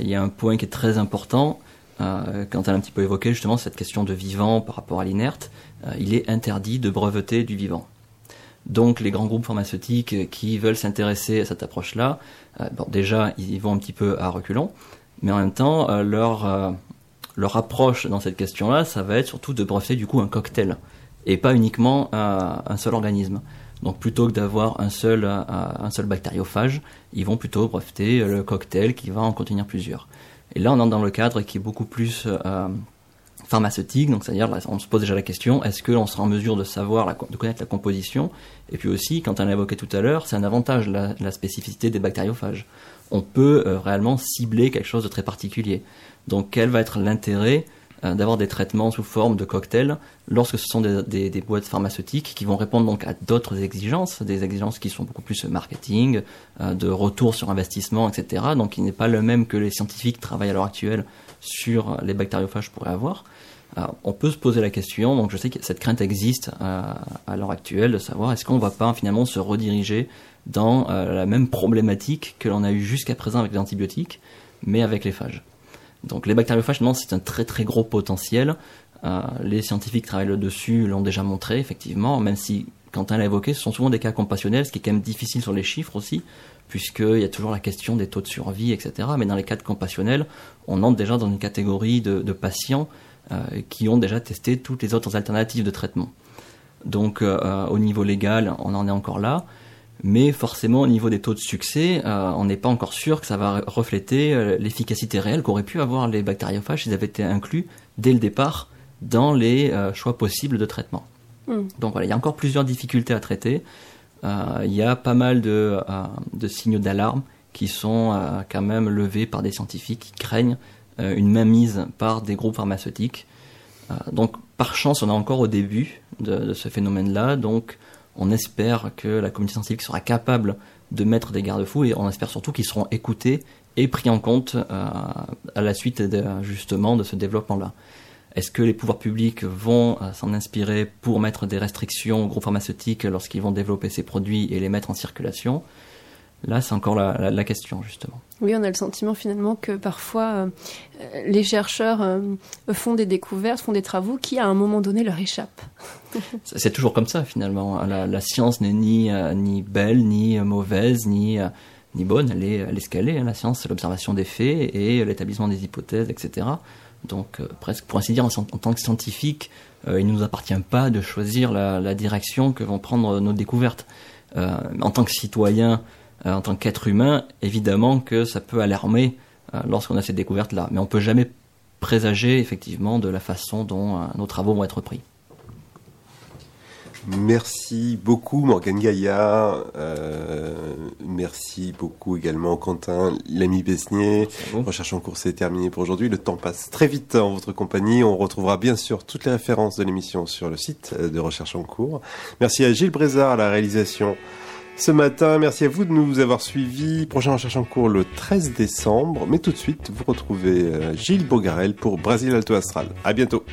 Il y a un point qui est très important, quand elle a un petit peu évoqué justement cette question de vivant par rapport à l'inerte, il est interdit de breveter du vivant. Donc les grands groupes pharmaceutiques qui veulent s'intéresser à cette approche-là, euh, bon, déjà ils vont un petit peu à reculons, mais en même temps euh, leur euh, leur approche dans cette question-là, ça va être surtout de breveter du coup un cocktail et pas uniquement un seul organisme. Donc plutôt que d'avoir un seul un seul bactériophage, ils vont plutôt breveter le cocktail qui va en contenir plusieurs. Et là on entre dans le cadre qui est beaucoup plus pharmaceutique, donc c'est-à-dire on se pose déjà la question est-ce que l'on sera en mesure de savoir, la, de connaître la composition? Et puis aussi, quand on l'a évoqué tout à l'heure, c'est un avantage la, spécificité des bactériophages. On peut euh, réellement cibler quelque chose de très particulier. Donc quel va être l'intérêt euh, d'avoir des traitements sous forme de cocktail lorsque ce sont des boîtes pharmaceutiques qui vont répondre donc à d'autres exigences, des exigences qui sont beaucoup plus marketing, euh, de retour sur investissement, etc. Donc il n'est pas le même que les scientifiques travaillent à l'heure actuelle sur les bactériophages pourraient avoir. On peut se poser la question, donc je sais que cette crainte existe à, euh, à l'heure actuelle, de savoir est-ce qu'on ne va pas finalement se rediriger dans euh, la même problématique que l'on a eu jusqu'à présent avec les antibiotiques, mais avec les phages. Donc les bactériophages, c'est un très très gros potentiel. Euh, les scientifiques travaillent là-dessus, l'ont déjà montré, effectivement, même si, quand on l'a évoqué, ce sont souvent des cas compassionnels, ce qui est quand même difficile sur les chiffres aussi, puisqu'il y a toujours la question des taux de survie, etc. Mais dans les cas de compassionnels, on entre déjà dans une catégorie de, patients qui ont déjà testé toutes les autres alternatives de traitement. Donc euh, au niveau légal, on en est encore là, mais forcément au niveau des taux de succès, euh, on n'est pas encore sûr que ça va refléter euh, l'efficacité réelle qu'auraient pu avoir les bactériophages s'ils avaient été inclus dès le départ dans les euh, choix possibles de traitement. Mm. Donc voilà, il y a encore plusieurs difficultés à traiter. il y a pas mal de, de signaux d'alarme qui sont quand même levés par des scientifiques qui craignent euh, une mainmise par des groupes pharmaceutiques. Euh, donc par chance, on est encore au début de, ce phénomène-là, donc on espère que la communauté scientifique sera capable de mettre des garde-fous et on espère surtout qu'ils seront écoutés et pris en compte euh, à la suite justement de ce développement-là. Est-ce que les pouvoirs publics vont euh, s'en inspirer pour mettre des restrictions aux groupes pharmaceutiques lorsqu'ils vont développer ces produits et les mettre en circulation? Là, c'est encore la, la, la, question, justement. Oui, on a le sentiment finalement que parfois euh, les chercheurs euh, font des découvertes, font des travaux qui, à un moment donné, leur échappent. c'est toujours comme ça, finalement. La, la science n'est ni, euh, ni belle, ni mauvaise, ni, ni bonne, elle est, elle est scalée. hein. La science, c'est l'observation des faits et l'établissement des hypothèses, etc. Donc, presque, pour ainsi dire, en, en tant que scientifique, il ne nous appartient pas de choisir la, direction que vont prendre nos découvertes. En tant que citoyen, en tant qu'être humain, évidemment que ça peut alarmer euh, lorsqu'on a ces découvertes-là. Mais on peut jamais présager effectivement de la façon dont euh, nos travaux vont être pris. Merci beaucoup Morgane Gaillard, euh, merci beaucoup également Quentin Lamy Besnier. Recherche en cours c'est terminé pour aujourd'hui. Le temps passe très vite en votre compagnie. On retrouvera bien sûr toutes les références de l'émission sur le site euh, de Recherche en cours. Merci à Gilles Brézard à la réalisation ce matin. Merci à vous de nous avoir suivis. Prochaine recherche en cours le 13 décembre. Mais tout de suite, vous retrouvez euh, Gilles Bogarel pour Brésil Alto Astral. À bientôt.